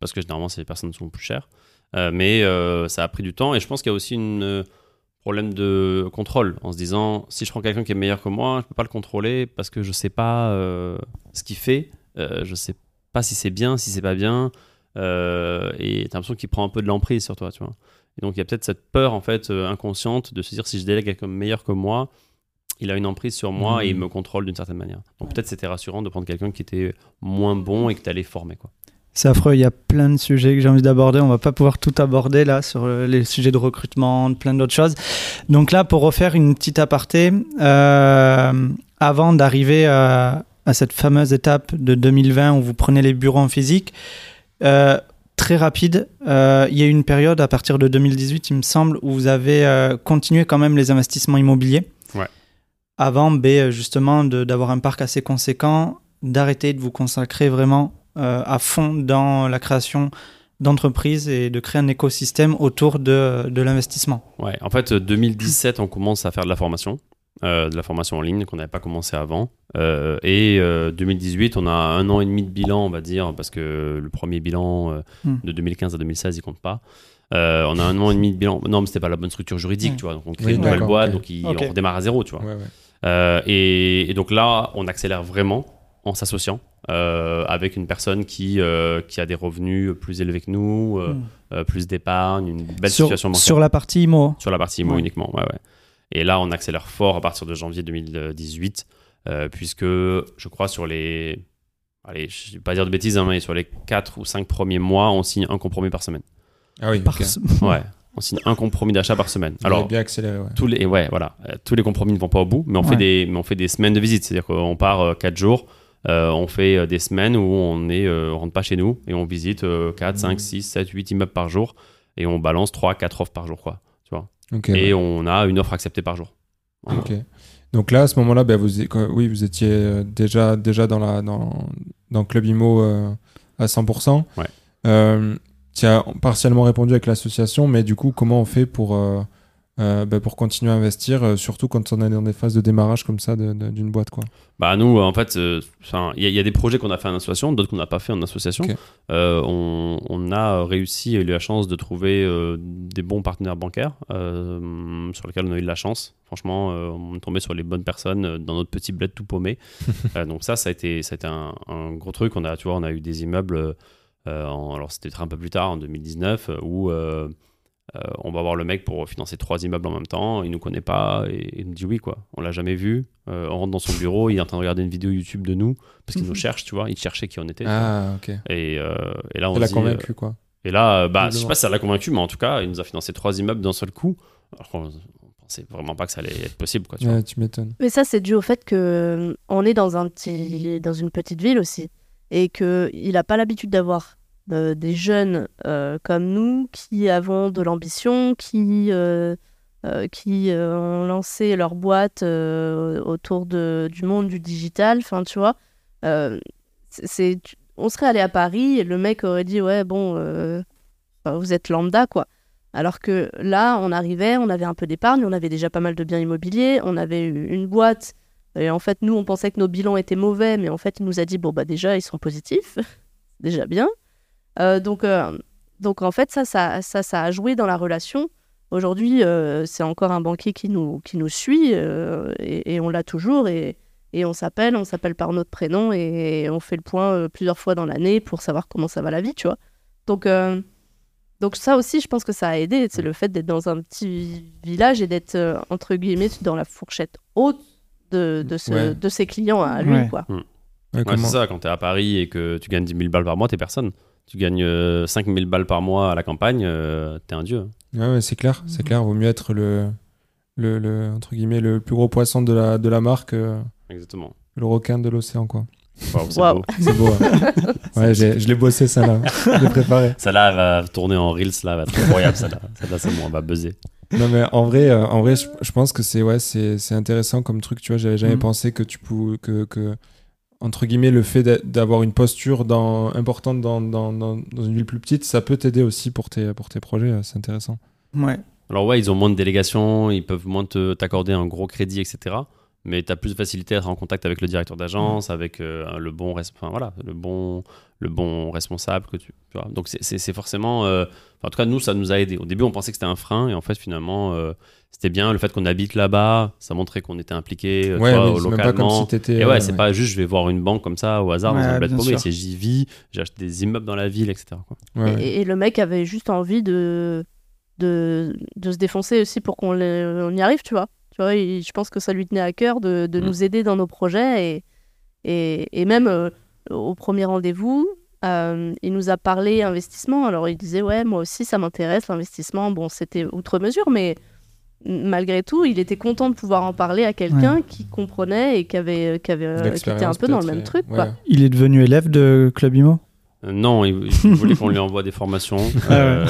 parce que généralement, ces personnes sont plus chères. Euh, mais euh, ça a pris du temps, et je pense qu'il y a aussi euh, problème de contrôle, en se disant, si je prends quelqu'un qui est meilleur que moi, je peux pas le contrôler parce que je sais pas ce qu'il fait, je sais pas si c'est bien, si c'est pas bien, et t'as l'impression qu'il prend un peu de l'emprise sur toi, tu vois. Et donc il y a peut-être cette peur en fait inconsciente de se dire si je délègue quelqu'un meilleur que moi, il a une emprise sur moi et il me contrôle d'une certaine manière. Donc peut-être c'était rassurant de prendre quelqu'un qui était moins bon et que tu allais former quoi. C'est affreux, il y a plein de sujets que j'ai envie d'aborder. On va pas pouvoir tout aborder là sur euh, les sujets de recrutement, plein d'autres choses. Donc là, pour refaire une petite aparté, euh, avant d'arriver à, à cette fameuse étape de 2020 où vous prenez les bureaux en physique, euh, très rapide, euh, il y a eu une période à partir de 2018, il me semble, où vous avez continué quand même les investissements immobiliers. Ouais. Avant, ben, justement, de- d'avoir un parc assez conséquent, d'arrêter de vous consacrer vraiment euh, à fond dans la création d'entreprises et de créer un écosystème autour de, de l'investissement. Ouais, en fait, euh, 2017, on commence à faire de la formation, euh, de la formation en ligne qu'on n'avait pas commencé avant. Euh, et euh, 2018, on a un an et demi de bilan, on va dire, parce que le premier bilan euh, Hmm. de 2015 à 2016, il compte pas. Euh, on a un an et demi de bilan. Non, mais c'était pas la bonne structure juridique, Hmm. tu vois. Donc on crée Oui, une nouvelle boîte, donc il- on redémarre à zéro, tu vois. Ouais, ouais. Euh, et, et donc là, on accélère vraiment en s'associant euh, avec une personne qui, euh, qui a des revenus plus élevés que nous, euh, Hmm. euh, plus d'épargne, une belle sur, situation bancaire. sur la partie IMO. Sur la partie IMO Ouais. uniquement, ouais, ouais. Et là, on accélère fort à partir de janvier 2018, euh, puisque je crois sur les allez, je vais pas dire de bêtises, hein, mais sur les 4 ou 5 premiers mois, on signe un compromis par semaine. Ah oui, Par ok. ce- Ouais, on signe un compromis d'achat par semaine. Alors, bien accéléré, ouais. tous les, ouais, voilà, Euh, tous les compromis ne vont pas au bout, mais on, Ouais. fait, des, mais on fait des semaines de visite. C'est-à-dire qu'on part 4 jours, euh, on fait euh, des semaines où on est, euh, on rentre pas chez nous et on visite 4, 5, 6, 7, 8 immeubles par jour et on balance 3, 4 offres par jour. Quoi, tu vois? Ok, Et ouais. on a une offre acceptée par jour. Voilà. Ok. Donc là, à ce moment-là, ben, vous, oui, vous étiez euh, déjà, déjà dans, la, dans, dans Club Imo euh, à 100%. Ouais. Euh, tu as partiellement répondu avec l'association, mais du coup, comment on fait pour, euh, euh, ben, pour continuer à investir, euh, surtout quand on est dans des phases de démarrage comme ça d'une boîte quoi? Bah nous, en fait, il y, a- y a des projets qu'on a fait en association, d'autres qu'on n'a pas fait en association. On, on a réussi et eu la chance de trouver des bons partenaires bancaires sur lesquels on a eu de la chance. Franchement, euh, on est tombé sur les bonnes personnes euh, dans notre petit bled tout paumé. Euh, donc ça, ça a été, ça a été un, un gros truc. On a, tu vois, on a eu des immeubles. Euh, en- alors c'était un peu plus tard, en 2019, euh, où euh, euh, on va voir le mec pour financer trois immeubles en même temps. Il nous connaît pas et il nous dit oui quoi. On l'a jamais vu. Euh, on rentre dans son bureau, il est en train de regarder une vidéo YouTube de nous parce qu'il nous cherche, tu vois. Il cherchait qui on était. Ah, ok. Et, euh, et là on l'a convaincu quoi. et là, bah, je sais pas si ça l'a convaincu, mais en tout cas, il nous a financé trois immeubles d'un seul coup. Alors qu'on on pensait vraiment pas que ça allait être possible, quoi. Tu vois. Ouais, tu m'étonnes. Mais ça, c'est dû au fait que on est dans un petit, dans une petite ville aussi, et que il n'a pas l'habitude d'avoir euh, des jeunes euh, comme nous qui avons de l'ambition, qui euh, qui ont lancé leur boîte autour de, du monde du digital. Enfin, tu vois, c'est, on serait allé à Paris et le mec aurait dit ouais bon, vous êtes lambda quoi. Alors que là, on arrivait, on avait un peu d'épargne, on avait déjà pas mal de biens immobiliers, on avait une boîte. Et en fait, nous, on pensait que nos bilans étaient mauvais, mais en fait, il nous a dit bon, bah déjà, ils sont positifs. déjà bien. Euh, donc, euh, donc, en fait, ça, ça, ça, ça a joué dans la relation. Aujourd'hui, euh, c'est encore un banquier qui nous, qui nous suit et, et on l'a toujours. Et, et on s'appelle, on s'appelle par notre prénom et on fait le point plusieurs fois dans l'année pour savoir comment ça va la vie, tu vois. Donc, donc ça aussi, je pense que ça a aidé. C'est le fait d'être dans un petit village et d'être, entre guillemets, dans la fourchette haute de, de, ce- Ouais. de ses clients à lui, Ouais. quoi. Ouais, Ouais, comment- c'est ça, quand tu es à Paris et que tu gagnes 10 000 balles par mois, t'es personne. Tu gagnes euh, 5 000 balles par mois à la campagne, euh, t'es un dieu. Ouais, c'est clair, c'est clair. Vaut mieux être le, le, le- entre guillemets, le plus gros poisson de la, de la marque, euh, Exactement. le requin de l'océan, quoi. C'est beau. C'est beau. ouais, Ouais, j'ai- je l'ai bossé, ça, là. Je l'ai préparé. Celle-là, elle va tourner en Reels, là, elle va être incroyable, celle-là. Celle-là, c'est bon, on va buzzer. Non, mais en vrai, euh, en vrai je, je pense que c'est ouais, c'est c'est intéressant comme truc, tu vois. J'avais jamais Mhm. pensé que tu pouvais, que, que, entre guillemets, le fait d'a- d'avoir une posture dans, importante dans, dans, dans, dans une ville plus petite, ça peut t'aider aussi pour tes, pour tes projets. euh, C'est intéressant. Ouais. Alors ouais, ils ont moins de délégations, ils peuvent moins te- t'accorder un gros crédit, etc. Mais tu as plus de facilité à être en contact avec le directeur d'agence, avec euh, le, bon res- enfin, voilà, le, bon, le bon responsable. Que tu, tu vois. Donc c'est- forcément... euh, en tout cas, nous, ça nous a aidé. Au début, on pensait que c'était un frein, et en fait, finalement, euh, c'était bien. Le fait qu'on habite là-bas, ça montrait qu'on était impliqué Ouais, même pas comme localement. si. Et ouais, c'est pas juste je vais voir une banque comme ça au hasard dans Ouais, un bled paumé, c'est j'y vis, j'ai acheté des immeubles dans la ville, etc. quoi. ouais, ouais. Et, et le mec avait juste envie de, de, de se défoncer aussi pour qu'on y arrive, tu vois. Tu vois, il- je pense que ça lui tenait à cœur de, de Mm. nous aider dans nos projets. Et, et, et même euh, au premier rendez-vous, euh, il nous a parlé investissement. Alors il disait, ouais, moi aussi, ça m'intéresse, l'investissement. Bon, c'était outre mesure, mais malgré tout, il était content de pouvoir en parler à quelqu'un qui comprenait et qui, avait, qui, avait, euh, qui était un peu dans le même et- truc. ouais. Quoi. Il est devenu élève de Club Imo? Non, il, il voulait qu'on lui envoie des formations. Ah. Euh,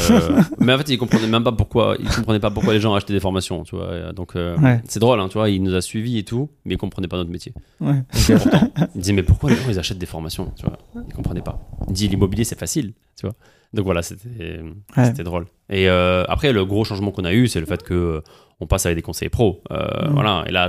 mais en fait, il comprenait même pas pourquoi, il comprenait pas pourquoi les gens achetaient des formations, tu vois. Donc euh, Ouais. c'est drôle, hein, tu vois. Il nous a suivis et tout, mais il comprenait pas notre métier. Ouais. Il disait mais pourquoi les gens ils achètent des formations, tu vois? Il comprenait pas. Il dit l'immobilier c'est facile, tu vois. Donc voilà, c'était Ouais. drôle. Et euh, après, le gros changement qu'on a eu, c'est le fait que euh, on passe avec des conseillers pros. Euh, Mm. Voilà. Et là,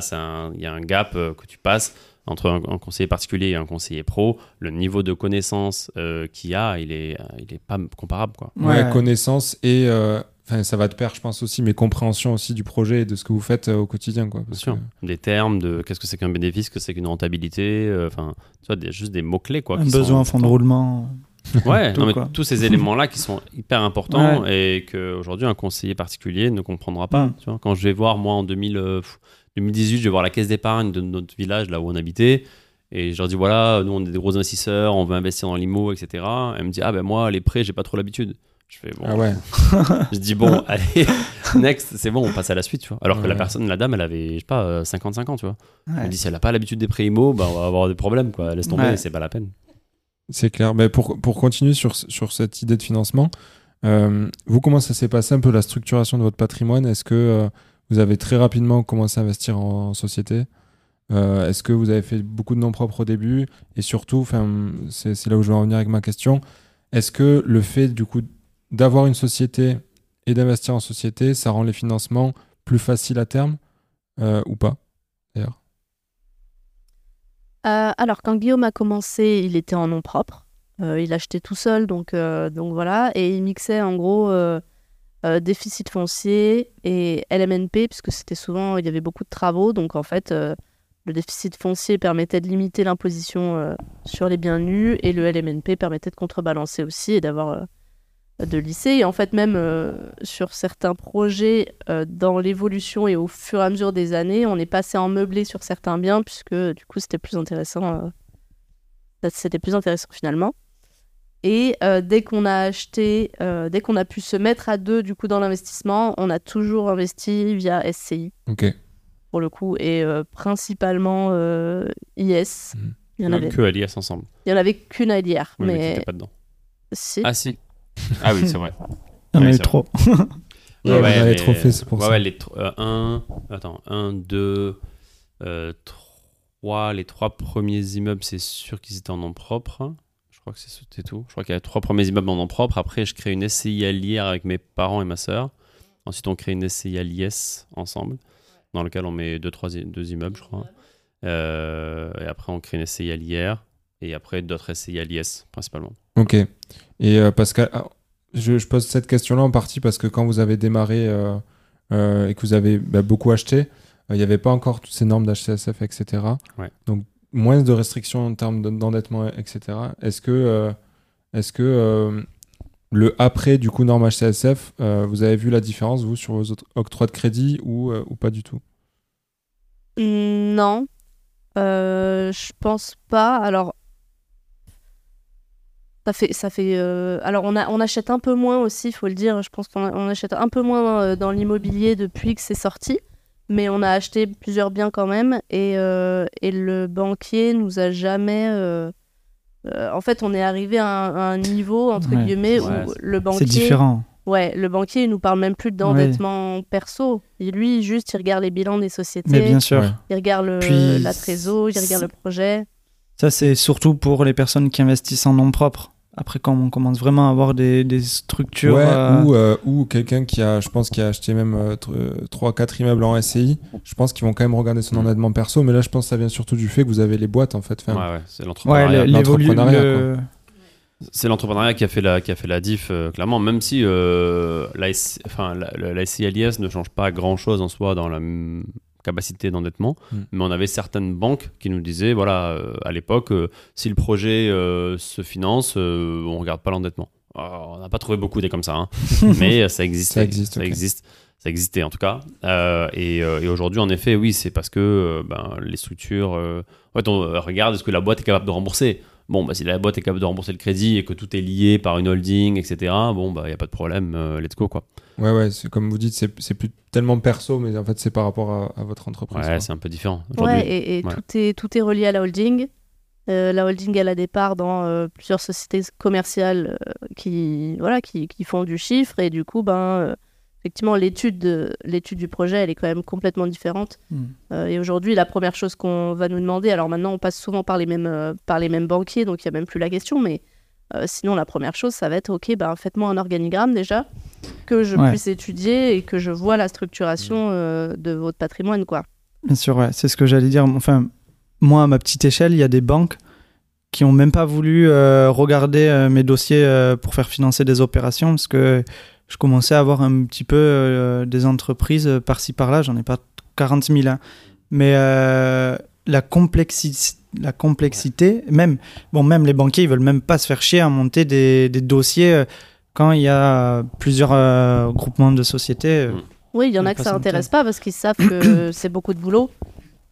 il y a un gap euh, que tu passes entre un, un conseiller particulier et un conseiller pro. Le niveau de connaissance euh, qu'il y a, il est, il est pas comparable, quoi. Ouais, connaissance et euh, enfin ça va de pair je pense aussi mais compréhension aussi du projet et de ce que vous faites euh, au quotidien quoi Bien sûr. que- Des termes de qu'est-ce que c'est qu'un bénéfice, que c'est qu'une rentabilité, euh, enfin, tu vois, des, juste des mots-clés, quoi. Un besoin, sont fond de roulement. Ouais, Tout, non, mais tous ces éléments-là qui sont hyper importants et qu'aujourd'hui un conseiller particulier ne comprendra pas. Mm. Tu vois, quand je vais voir, moi en 2000, euh, pff, 2018, je vais voir la caisse d'épargne de notre village, là où on habitait, Et je leur dis voilà, nous on est des gros investisseurs, on veut investir dans l'IMO, etc. Elle me dit ah ben moi les prêts j'ai pas trop l'habitude. Je fais bon. Ah ouais. je dis bon allez next c'est bon on passe à la suite tu vois. Alors que la personne la dame elle avait je sais pas euh, 55 ans tu vois. Elle me dit si elle a pas l'habitude des prêts IMO bah on va avoir des problèmes quoi. Laisse tomber c'est pas la peine. C'est clair. Mais pour, pour continuer sur, sur cette idée de financement, euh, vous, comment ça s'est passé un peu la structuration de votre patrimoine? Est-ce que euh, vous avez très rapidement commencé à investir en, société Euh, Est-ce que vous avez fait beaucoup de noms propres au début? Et surtout, c'est là où je vais en venir avec ma question, est-ce que le fait du coup d'avoir une société et d'investir en société, ça rend les financements plus faciles à terme euh, ou pas d'ailleurs? Euh, alors, quand Guillaume a commencé, il était en nom propre. Il achetait tout seul, donc, donc voilà. Et il mixait en gros euh, déficit foncier et LMNP, puisque c'était souvent, il y avait beaucoup de travaux. Donc en fait, euh, le déficit foncier permettait de limiter l'imposition euh, sur les biens nus et le LMNP permettait de contrebalancer aussi et d'avoir de lisser. Et en fait, même sur certains projets, dans l'évolution et au fur et à mesure des années, on est passé en meublé sur certains biens, puisque du coup, c'était plus intéressant. C'était plus intéressant finalement. Et euh, dès qu'on a acheté, euh, dès qu'on a pu se mettre à deux du coup dans l'investissement, on a toujours investi via SCI Ok. pour le coup et euh, principalement euh, IS. Mhm. Il y en avait, que à l'IS ensemble. il y en avait qu'une à l'IR, Oui, mais mais t'étais pas dedans. si. Ah si. Ah oui c'est vrai. Il y en a Ouais, eu c'est trop. Ouais, vous avez trop fait, c'est pour ouais, ça. Ouais, les tr- euh, un, attends, un, deux, euh, trois, les trois premiers immeubles, c'est sûr qu'ils étaient en nom propre. Je crois que c'est- tout. Je crois qu'il y a trois premiers immeubles en nom propre. Après, je crée une SCI à l'IR avec mes parents et ma sœur. Ensuite, on crée une SCI à l'IS ensemble, dans lequel on met deux, trois, deux immeubles, je crois. Euh, et après, on crée une SCI à l'IR. Et après, d'autres SCI à l'IS, principalement. Ok. Et euh, Pascal, ah, je, je pose cette question-là en partie parce que quand vous avez démarré euh, euh, et que vous avez bah, beaucoup acheté, il n'y avait pas encore toutes ces normes d'HCSF, etc. Ouais. Donc, moins de restrictions en termes de- d'endettement, etc. Est-ce que, euh, est-ce que euh, le après, du coup, norme HCSF, euh, vous avez vu la différence, vous, sur vos autres octrois de crédit ou, ou pas du tout? Mm, Non, je pense pas. Alors, ça fait, ça fait. Alors, on a, on achète un peu moins aussi, il faut le dire. Je pense qu'on achète un peu moins dans l'immobilier depuis que c'est sorti, mais on a acheté plusieurs biens quand même. Et, euh, et le banquier nous a jamais. euh, euh, en fait, on est arrivé à un, à un niveau entre Ouais. guillemets où le banquier. C'est différent. Ouais, le banquier, il nous parle même plus d'endettement perso. Et lui, juste, il regarde les bilans des sociétés. Mais bien sûr. Il regarde le- Puis, la trésor, il regarde le projet. Ça, c'est surtout pour les personnes qui investissent en nom propre. Après, quand on commence vraiment à avoir des, des structures. Ouais, euh, ou, euh, ou quelqu'un qui a, je pense, qui a acheté même 3-4 immeubles en SCI, je pense qu'ils vont quand même regarder son Mm. endettement perso, mais là je pense que ça vient surtout du fait que vous avez les boîtes en fait. Enfin, Ouais, ouais, c'est l'entrepreneuriat. le- C'est l'entrepreneuriat qui a fait la qui a fait la diff euh, clairement même si euh, la, enfin la, la- la SCI ne change pas grand chose en soi dans la capacité d'endettement Mm. mais on avait certaines banques qui nous disaient voilà euh, à l'époque euh, si le projet euh, se finance on regarde pas l'endettement on n'a pas trouvé beaucoup des comme ça hein, mais ça existe Ça existe, ça ok. existe ça existait en tout cas et, et aujourd'hui en effet oui c'est parce que ben, les structures en fait on regarde est-ce que la boîte est capable de rembourser? Bon, bah, si la boîte est capable de rembourser le crédit et que tout est lié par une holding, etc., bon, bah, il n'y a pas de problème, euh, let's go, quoi. Ouais, ouais, c'est comme vous dites, c'est c'est plus tellement perso, mais en fait c'est par rapport à, à votre entreprise. Ouais, c'est un peu différent. Aujourd'hui, Ouais, et, et ouais. Tout, est, tout est relié à la holding. Euh, la holding, elle a des parts dans euh, plusieurs sociétés commerciales euh, qui, voilà, qui, qui font du chiffre. Et du coup, ben, euh, effectivement, l'étude de- l'étude du projet, elle est quand même complètement différente. Hmm. Euh, et aujourd'hui, la première chose qu'on va nous demander, alors maintenant, on passe souvent par les mêmes, euh, par les mêmes banquiers, donc il n'y a même plus la question, mais euh, sinon, la première chose, ça va être, OK, ben, faites-moi un organigramme déjà, que je Ouais. puisse étudier et que je vois la structuration euh, de votre patrimoine, quoi. Bien sûr, ouais, c'est ce que j'allais dire. Enfin, moi, à ma petite échelle, il y a des banques qui ont même pas voulu euh, regarder mes dossiers pour faire financer des opérations parce que je commençais à avoir un petit peu des entreprises par-ci par-là. J'en ai pas 40 000, hein. mais la, complexi- la complexité, même, bon, même les banquiers, ils veulent même pas se faire chier à monter des, des dossiers euh, quand il y a plusieurs euh, groupements de sociétés. euh. Mm. Oui, il y en a que ça intéresse pas parce qu'ils savent que c'est beaucoup de boulot.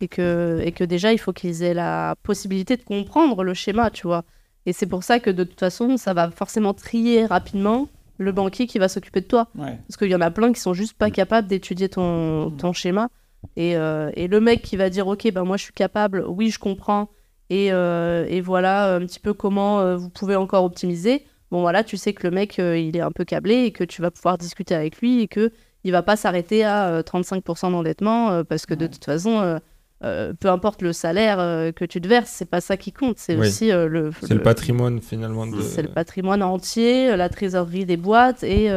et que, et que déjà, il faut qu'ils aient la possibilité de comprendre le schéma, tu vois. Et c'est pour ça que de toute façon, ça va forcément trier rapidement le banquier qui va s'occuper de toi. Parce qu'il y en a plein qui sont juste pas capables d'étudier ton, ton schéma. Et, euh, et, le mec qui va dire, ok, ben moi je suis capable, oui, je comprends, et, euh, et voilà un petit peu comment euh, vous pouvez encore optimiser. Bon, voilà, tu sais que le mec, il est un peu câblé et que tu vas pouvoir discuter avec lui et que il va pas s'arrêter à 35% d'endettement parce que de toute façon, peu importe le salaire que tu te verses, c'est pas ça qui compte. C'est aussi le. C'est le, patrimoine finalement. C'est le patrimoine entier, la trésorerie des boîtes et,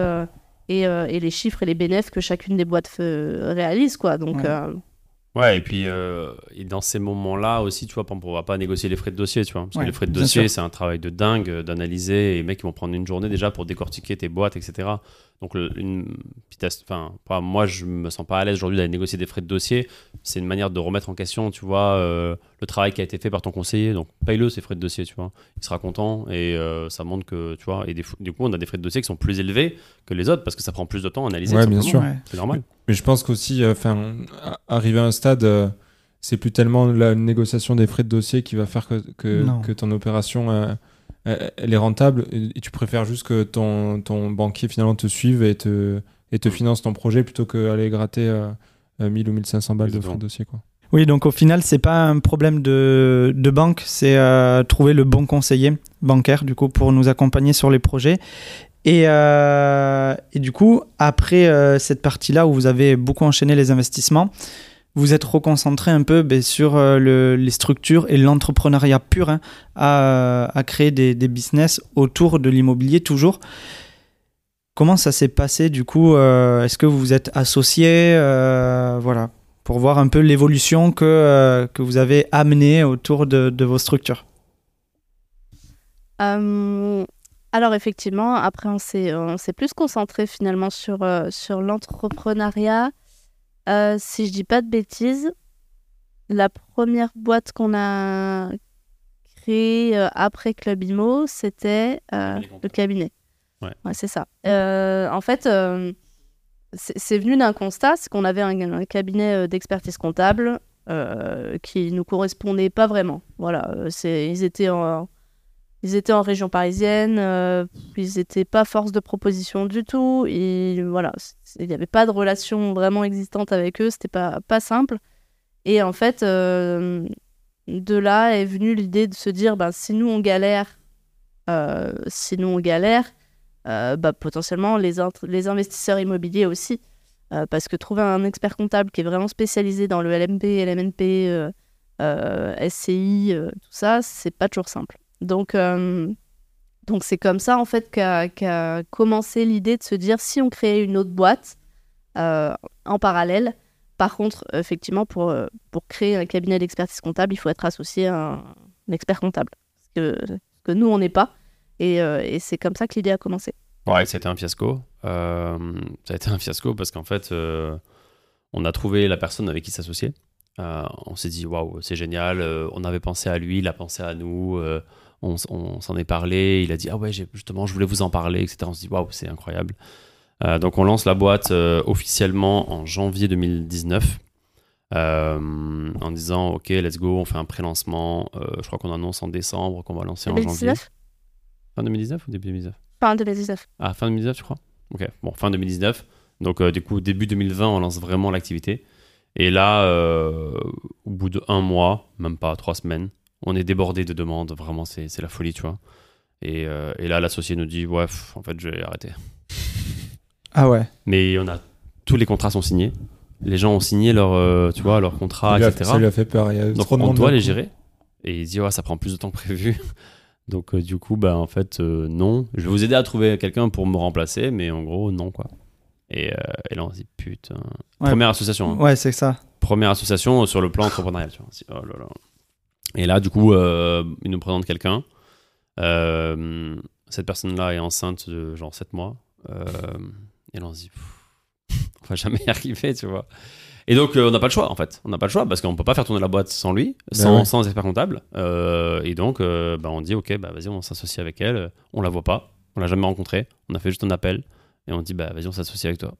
et, et, les chiffres et les bénéfices que chacune des boîtes réalise, quoi. Donc. Ouais. et puis et dans ces moments-là aussi, tu vois, on va pas négocier les frais de dossier, tu vois. Parce que les frais de dossier, c'est un travail de dingue d'analyser. Et les mecs, ils vont prendre une journée déjà pour décortiquer tes boîtes, etc. Donc, une enfin, moi, je me sens pas à l'aise aujourd'hui d'aller négocier des frais de dossier. C'est une manière de remettre en question, tu vois, euh, le travail qui a été fait par ton conseiller. Donc, paye-le ces frais de dossier, tu vois. Il sera content et euh, ça montre que, tu vois, et du coup, on a des frais de dossier qui sont plus élevés que les autres parce que ça prend plus de temps à analyser. Ouais, bien sûr. C'est normal. Mais, je pense qu'aussi, euh, enfin, arriver à un stade, c'est plus tellement la négociation des frais de dossier qui va faire que, que, que ton opération elle est rentable et tu préfères juste que ton, ton banquier finalement te suive et te, et te finance ton projet plutôt qu'aller gratter 1000 euh, ou 1500 balles de frais de dossier. Quoi. Oui, donc au final, c'est pas un problème de, de banque, c'est euh, trouver le bon conseiller bancaire du coup pour nous accompagner sur les projets. Et, euh, et du coup, après cette partie-là où vous avez beaucoup enchaîné les investissements, vous êtes reconcentré un peu ben, sur euh, les structures et l'entrepreneuriat pur hein, à, créer des, business autour de l'immobilier toujours. Comment ça s'est passé du coup euh, Est-ce que vous vous êtes associé euh, Voilà, pour voir un peu l'évolution que, que vous avez amenée autour de, vos structures? alors effectivement, après on s'est plus concentré finalement sur, sur l'entrepreneuriat. Euh, si je dis pas de bêtises, la première boîte qu'on a créée euh, après Club Imo, c'était euh, le cabinet. Ouais. c'est ça. en fait, c'est venu d'un constat, c'est qu'on avait un, cabinet d'expertise comptable qui nous correspondait pas vraiment. Voilà, ils étaient en ils étaient en région parisienne, euh, ils n'étaient pas force de proposition du tout. Et voilà, il n'y avait pas de relation vraiment existante avec eux, c'était pas, pas simple. Et en fait, euh, de là est venue l'idée de se dire ben, si nous on galère, euh, si nous on galère, bah, potentiellement les, les investisseurs immobiliers aussi. parce que trouver un expert comptable qui est vraiment spécialisé dans le LMP, LMNP, SCI, tout ça, c'est pas toujours simple. Donc, euh, donc c'est comme ça en fait qu'a commencé l'idée de se dire si on créait une autre boîte euh, en parallèle. Par contre, effectivement, pour, euh, pour créer un cabinet d'expertise comptable, il faut être associé à un, expert comptable. que, que nous, on n'est pas. Et, et c'est comme ça que l'idée a commencé. Ouais, ça a été un fiasco. ça a été un fiasco parce qu'en fait, on a trouvé la personne avec qui s'associer. on s'est dit, waouh, c'est génial. on avait pensé à lui, il a pensé à nous on, s'en est parlé, il a dit ah ouais justement je voulais vous en parler, etc. On se dit waouh c'est incroyable. Euh, donc on lance la boîte euh, officiellement en janvier 2019 euh, en disant ok let's go, on fait un pré-lancement. je crois qu'on annonce en décembre qu'on va lancer en janvier. Fin 2019 ou début 2019 Fin 2019. Ah fin 2019 tu crois Ok bon fin 2019. Donc du coup début 2020 on lance vraiment l'activité. Et là, au bout de un mois, même pas trois semaines, on est débordé de demandes, vraiment, c'est la folie, tu vois. Et, euh, et là, l'associé nous dit, ouais, en fait, je vais arrêter. Ah ouais. Mais on a tous les contrats sont signés. Les gens ont signé leur, euh, tu vois, leur contrat, etc. ça lui a fait peur. Donc on doit les gérer. Et il dit, ouais, ça prend plus de temps que prévu. Donc euh, du coup, bah en fait, non. Je vais vous aider à trouver quelqu'un pour me remplacer, mais en gros, non, quoi. Et, et là, on se dit, putain. Première association. Hein. Ouais, c'est ça. Première association sur le plan entrepreneurial, tu vois. Oh là là. Et là, du coup, euh, il nous présente quelqu'un. Euh, cette personne-là est enceinte de genre 7 mois. Euh, et là, on se dit, on va jamais y arriver, tu vois. Et donc, on n'a pas le choix, en fait. On n'a pas le choix parce qu'on peut pas faire tourner la boîte sans lui, ben sans, sans expert comptable. et donc, bah, on dit, OK, bah, vas-y, on s'associe avec elle. On la voit pas. On l'a jamais rencontrée. On a fait juste un appel. Et on dit, bah, vas-y, on s'associe avec toi.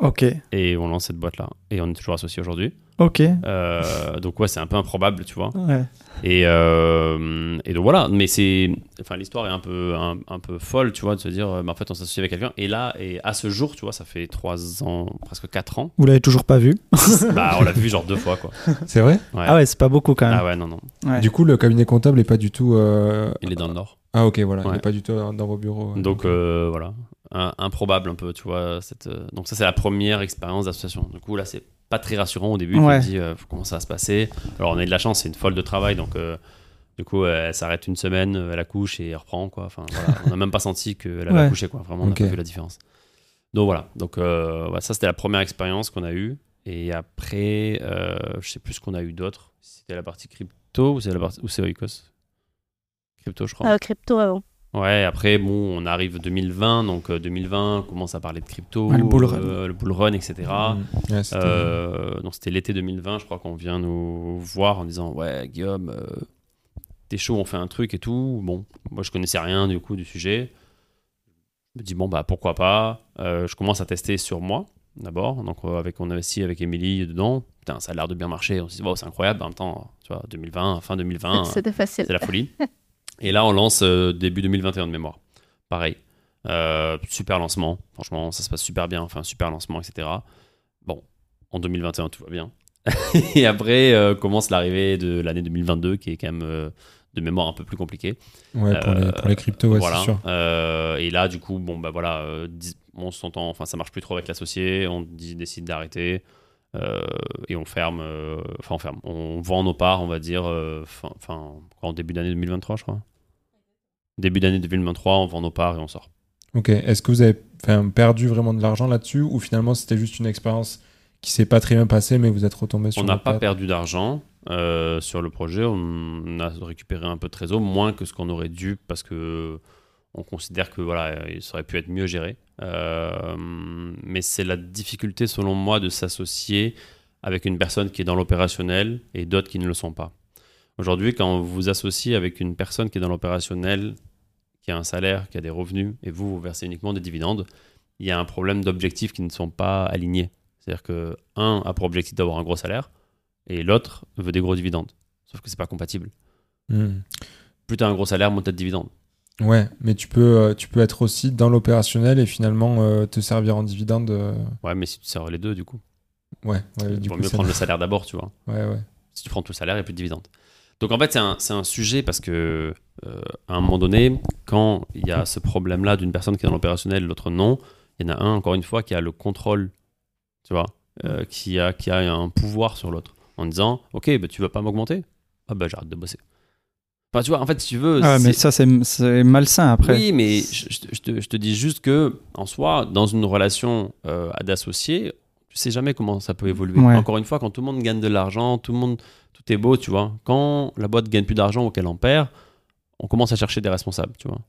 Ok. Et on lance cette boîte-là. Et on est toujours associés aujourd'hui. Ok. Euh, donc ouais, c'est un peu improbable, tu vois. Ouais. Et, euh, et donc voilà, mais c'est, enfin l'histoire est un peu, un, un peu folle, tu vois, de se dire, euh, bah, en fait on s'associe avec quelqu'un. Et là, et à ce jour, tu vois, ça fait trois ans, presque quatre ans. Vous l'avez toujours pas vu? Bah on l'a vu genre deux fois quoi. C'est vrai? Ouais. Ah ouais, c'est pas beaucoup quand même. Ah ouais, non non. Ouais. Du coup, le cabinet comptable est pas du tout. euh, Il est dans le nord. Ah, ok, voilà. Il est pas du tout dans vos bureaux. Donc euh, voilà, Improbable un peu, tu vois. Cette, euh, Donc ça c'est la première expérience d'association. Du coup là c'est pas très rassurant au début. Ouais. Tu te dis euh, comment ça va se passer. Alors on a eu de la chance, c'est une folle de travail, donc euh, du coup euh, elle s'arrête une semaine, elle accouche et elle reprend quoi. Enfin voilà, on n'a même pas senti qu'elle avait Ouais. accouché quoi. Vraiment on Ok. a pas vu la différence. Donc voilà, donc euh, ça c'était la première expérience qu'on a eue. Et après, euh, je sais plus ce qu'on a eu d'autre. C'était la partie crypto ou c'est la partie ou c'est Oikos? Crypto je crois. Euh, crypto avant. Ouais, après, bon, on arrive 2020, donc euh, 2020, on commence à parler de crypto, Ouais, le bull run. euh, le bull run, etc. Mm. Ouais, c'était- Euh, donc c'était l'été 2020, je crois qu'on vient nous voir en disant ouais Guillaume, euh, t'es chaud, on fait un truc et tout. Bon, moi je connaissais rien du coup du sujet. Je me dis bon bah pourquoi pas. Euh, je commence à tester sur moi d'abord, donc euh, avec on investit avec Émilie dedans. Putain, ça a l'air de bien marcher. On se dit wow, c'est incroyable. En même temps, tu vois, 2020, fin 2020. C'était facile. C'est la folie. Et là, on lance euh, début 2021 de mémoire. Pareil. Euh, super lancement. Franchement, ça se passe super bien. Enfin, super lancement, etc. Bon, en 2021, tout va bien. et après, euh, commence l'arrivée de l'année 2022, qui est quand même de mémoire un peu plus compliquée. Ouais, pour, les, pour les cryptos, ouais, voilà. c'est sûr. Et là, du coup, bon, bah voilà, on s'entend, enfin, ça marche plus trop avec l'associé, on décide d'arrêter. Euh, et on ferme, euh, enfin on ferme, on vend nos parts, on va dire, euh, fin, fin- en début d'année 2023, je crois. Début d'année 2023, on vend nos parts et on sort. Ok. Est-ce que vous avez enfin, perdu vraiment de l'argent là-dessus ou finalement c'était juste une expérience qui s'est pas très bien passée mais vous êtes retombé sur On n'a pas pattes perdu d'argent euh, sur le projet. On a récupéré un peu de trésor, moins que ce qu'on aurait dû parce que on considère que voilà, il aurait pu être mieux géré. Euh, mais c'est la difficulté, selon moi, de s'associer avec une personne qui est dans l'opérationnel et d'autres qui ne le sont pas. Aujourd'hui, quand vous vous associez avec une personne qui est dans l'opérationnel, qui a un salaire, qui a des revenus, et vous, vous versez uniquement des dividendes, il y a un problème d'objectifs qui ne sont pas alignés. C'est-à-dire que un a pour objectif d'avoir un gros salaire et l'autre veut des gros dividendes. Sauf que c'est pas compatible. Hmm. Plus tu as un gros salaire, moins tu as de dividendes. Ouais, mais tu peux, euh, tu peux être aussi dans l'opérationnel et finalement euh, te servir en dividende. euh, Ouais, mais si tu sers les deux, du coup, Ouais, ouais, du vaut coup, mieux prendre le salaire d'abord, tu vois. Ouais, ouais. Si tu prends tout le salaire, il n'y a plus de dividendes. Donc en fait, c'est un, un sujet parce que euh, à un moment donné, quand il y a ce problème-là d'une personne qui est dans l'opérationnel, l'autre non, il y en a un, encore une fois, qui a le contrôle, tu vois, euh, qui, a, qui a un pouvoir sur l'autre, en disant, ok, bah, tu vas pas m'augmenter? Ah bah j'arrête de bosser. Enfin, tu vois, en fait, si tu veux... Ah, mais ça, c'est malsain après. Oui, mais je, je te- je te, dis juste que, en soi, dans une relation euh, d'associés, tu sais jamais comment ça peut évoluer. Ouais. Encore une fois, quand tout le monde gagne de l'argent, tout le monde, tout est beau, tu vois. Quand la boîte gagne plus d'argent ou qu'elle en perd, on commence à chercher des responsables, tu vois.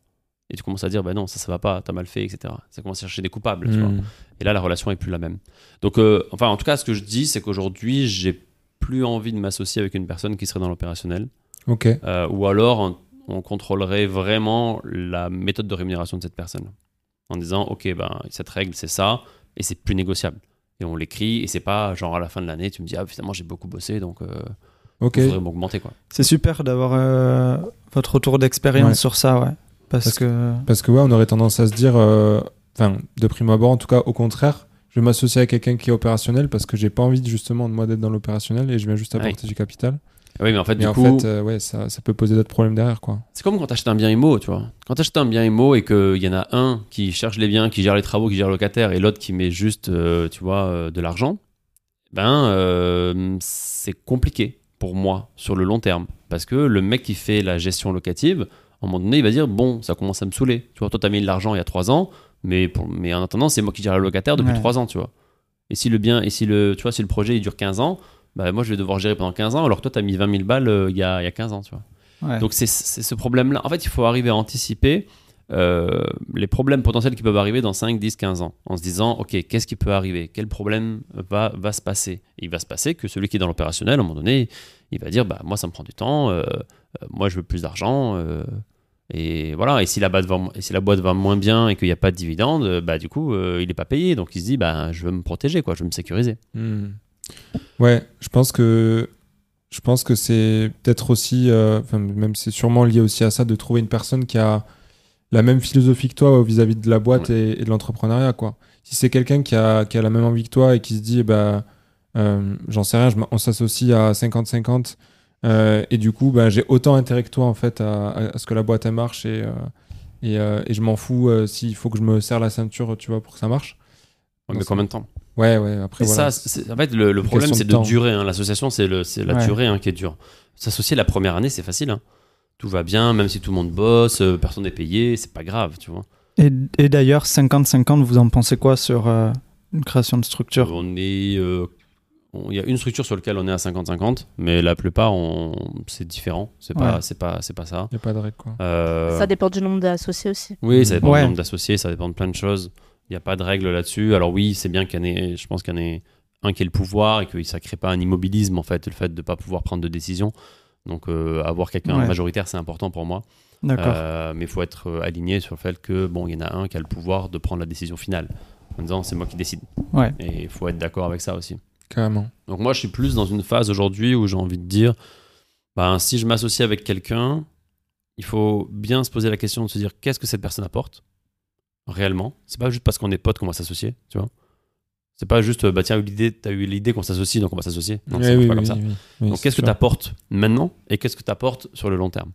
Et tu commences à dire, bah non, ça, ça va pas, t'as mal fait, etc. Ça commence à chercher des coupables, tu vois. Hmm. Et là, la relation est plus la même. Donc, euh, enfin, en tout cas, ce que je dis, c'est qu'aujourd'hui, j'ai plus envie de m'associer avec une personne qui serait dans l'opérationnel. Ok. Euh, ou alors, on, on contrôlerait vraiment la méthode de rémunération de cette personne. En disant, OK, ben, cette règle, c'est ça, et c'est plus négociable. Et on l'écrit, et c'est pas genre à la fin de l'année, tu me dis, ah, finalement, j'ai beaucoup bossé, donc il Ok. faudrait m'augmenter, quoi. C'est super d'avoir euh, votre retour d'expérience Ouais. sur ça, ouais. Parce, Parce que. Parce que ouais, on aurait tendance à se dire, euh, enfin, de prime abord, en tout cas, au contraire, je vais m'associer à quelqu'un qui est opérationnel parce que j'ai pas envie justement de moi d'être dans l'opérationnel et je viens juste apporter du capital. Oui, mais en fait, Mais du en coup, fait, euh, ouais, ça, ça peut poser d'autres problèmes derrière, quoi. c'est comme quand tu achètes un bien IMO, tu vois. Quand tu achètes un bien IMO et qu'il y en a un qui cherche les biens, qui gère les travaux, qui gère le locataire, et l'autre qui met juste, euh, tu vois, euh, de l'argent, ben, c'est compliqué pour moi sur le long terme. Parce que le mec qui fait la gestion locative, à un moment donné, il va dire Bon, ça commence à me saouler. Tu vois, toi, tu as mis de l'argent il y a trois ans, mais, pour- mais en attendant, c'est moi qui gère le locataire depuis trois ans, tu vois. Et si le bien, et si le, tu vois, si le projet il dure 15 ans, bah, moi, je vais devoir gérer pendant 15 ans, alors que toi, tu as mis 20 000 balles euh, il y, a, il y a 15 ans, tu vois. Ouais. Donc c'est c'est ce problème-là. En fait, il faut arriver à anticiper euh, les problèmes potentiels qui peuvent arriver dans 5, 10, 15 ans, en se disant, OK, qu'est-ce qui peut arriver? Quel problème va, va se passer? Il va se passer que celui qui est dans l'opérationnel, à un moment donné, il va dire, bah, moi, ça me prend du temps, euh, euh, moi, je veux plus d'argent, euh, Et voilà, et si la boîte va, et si la boîte va moins bien et qu'il n'y a pas de dividende, bah du coup, euh, il n'est pas payé. Donc il se dit, bah, je veux me protéger, quoi, je veux me sécuriser. Hmm. Ouais, je pense que je pense que c'est peut-être aussi, euh, enfin, même c'est sûrement lié aussi à ça, de trouver une personne qui a la même philosophie que toi vis-à-vis de la boîte et, et de l'entrepreneuriat, quoi. Si c'est quelqu'un qui a, qui a la même envie que toi et qui se dit, ben, euh, j'en sais rien, je on s'associe à 50-50 euh, et du coup, ben, j'ai autant intérêt que toi en fait à, à- à ce que la boîte elle marche et, euh, et, euh, et je m'en fous euh, s'il faut que je me serre la ceinture, tu vois, pour que ça marche. Ouais, mais combien de temps? Ouais, ouais, après Et voilà. ça, c'est- en fait, le, le problème, c'est de durer. hein. L'association, c'est la Ouais. durée hein, qui est dure. S'associer la première année, c'est facile. hein. Tout va bien, même si tout le monde bosse, euh, personne n'est payé, c'est pas grave, tu vois. Et, et d'ailleurs, 50-50, vous en pensez quoi sur euh, une création de structure? On est, euh, il y a une structure sur laquelle on est à 50-50, mais la plupart, c'est différent. C'est pas, Ouais. c'est pas, c'est pas ça. Il n'y a pas de règle, quoi. Euh, Ça dépend du nombre d'associés aussi. Oui, ça dépend Ouais. du nombre d'associés, ça dépend de plein de choses. Il n'y a pas de règle là-dessus. Alors oui, c'est bien qu'il y en ait, je pense qu'il y en ait un qui ait le pouvoir et que ça ne crée pas un immobilisme, en fait, le fait de ne pas pouvoir prendre de décision. Donc euh, avoir quelqu'un Ouais. majoritaire, c'est important pour moi. D'accord. Euh, mais il faut être euh, aligné sur le fait que, bon, il y en a un qui a le pouvoir de prendre la décision finale. En disant, c'est moi qui décide. Ouais. Et il faut être d'accord avec ça aussi. Carrément. Donc moi, je suis plus dans une phase aujourd'hui où j'ai envie de dire, ben, si je m'associe avec quelqu'un, il faut bien se poser la question de se dire qu'est-ce que cette personne apporte? Réellement. C'est pas juste parce qu'on est potes qu'on va s'associer, tu vois. C'est pas juste, bah tiens, t'as eu l'idée qu'on s'associe, donc on va s'associer. Non, ça oui, pas oui, comme ça. donc qu'est-ce que sûr. tu apportes maintenant et qu'est-ce que tu apportes sur le long terme?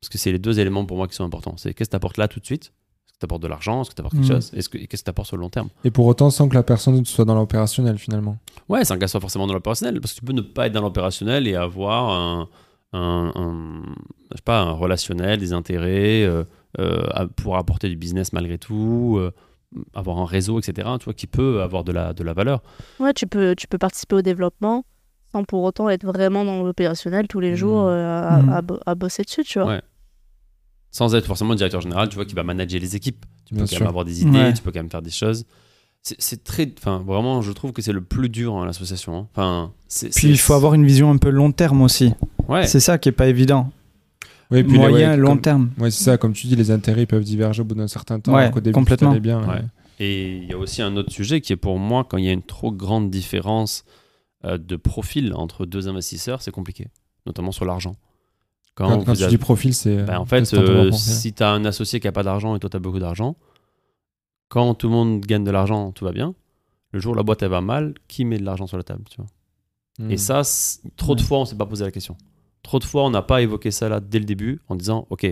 Parce que c'est les deux éléments pour moi qui sont importants. C'est qu'est-ce que tu apportes là tout de suite? Est-ce que tu apportes de l'argent? Est-ce que tu apportes quelque Mhm. chose? Est-ce que- et qu'est-ce que tu apportes sur le long terme? Et pour autant, sans que la personne soit dans l'opérationnel, finalement. Ouais, sans qu'elle soit forcément dans l'opérationnel, parce que tu peux ne pas être dans l'opérationnel et avoir un, un, un- je sais pas, un relationnel, des intérêts, euh, euh, pour apporter du business malgré tout, euh, avoir un réseau, etc., tu vois, qui peut avoir de la, de la valeur. Ouais, tu peux, tu peux participer au développement sans pour autant être vraiment dans l'opérationnel tous les Mhm. jours euh, à, Mhm. à bo- à bosser dessus, tu vois. Ouais. Sans être forcément directeur général, tu vois, qui va manager les équipes. Tu peux Bien quand sûr. même avoir des idées, Ouais. tu peux quand même faire des choses. C'est- très. Enfin, vraiment, je trouve que c'est le plus dur à l'association. hein. Enfin, c'est- Puis il faut avoir une vision un peu long terme aussi. Ouais. C'est ça qui est pas évident. Oui, puis les- Moyen, ouais, long comme- terme. Ouais, c'est ça, comme tu dis, les intérêts peuvent diverger au bout d'un certain temps. Ouais, alors début, complètement. bien. Ouais. Et il y a aussi un autre sujet qui est pour moi, quand il y a une trop grande différence euh, de profil entre deux investisseurs, c'est compliqué, notamment sur l'argent. Quand, Quand, quand vous tu avez- dis profil, c'est. Ben, en euh, fait, euh, si tu as un associé qui a pas d'argent et toi tu as beaucoup d'argent, quand tout le monde gagne de l'argent, tout va bien. Le jour où la boîte elle va mal, qui met de l'argent sur la table tu vois? Hmm. Et ça, trop de fois, on s'est pas posé la question. Trop de fois, on n'a pas évoqué ça là dès le début en disant Ok,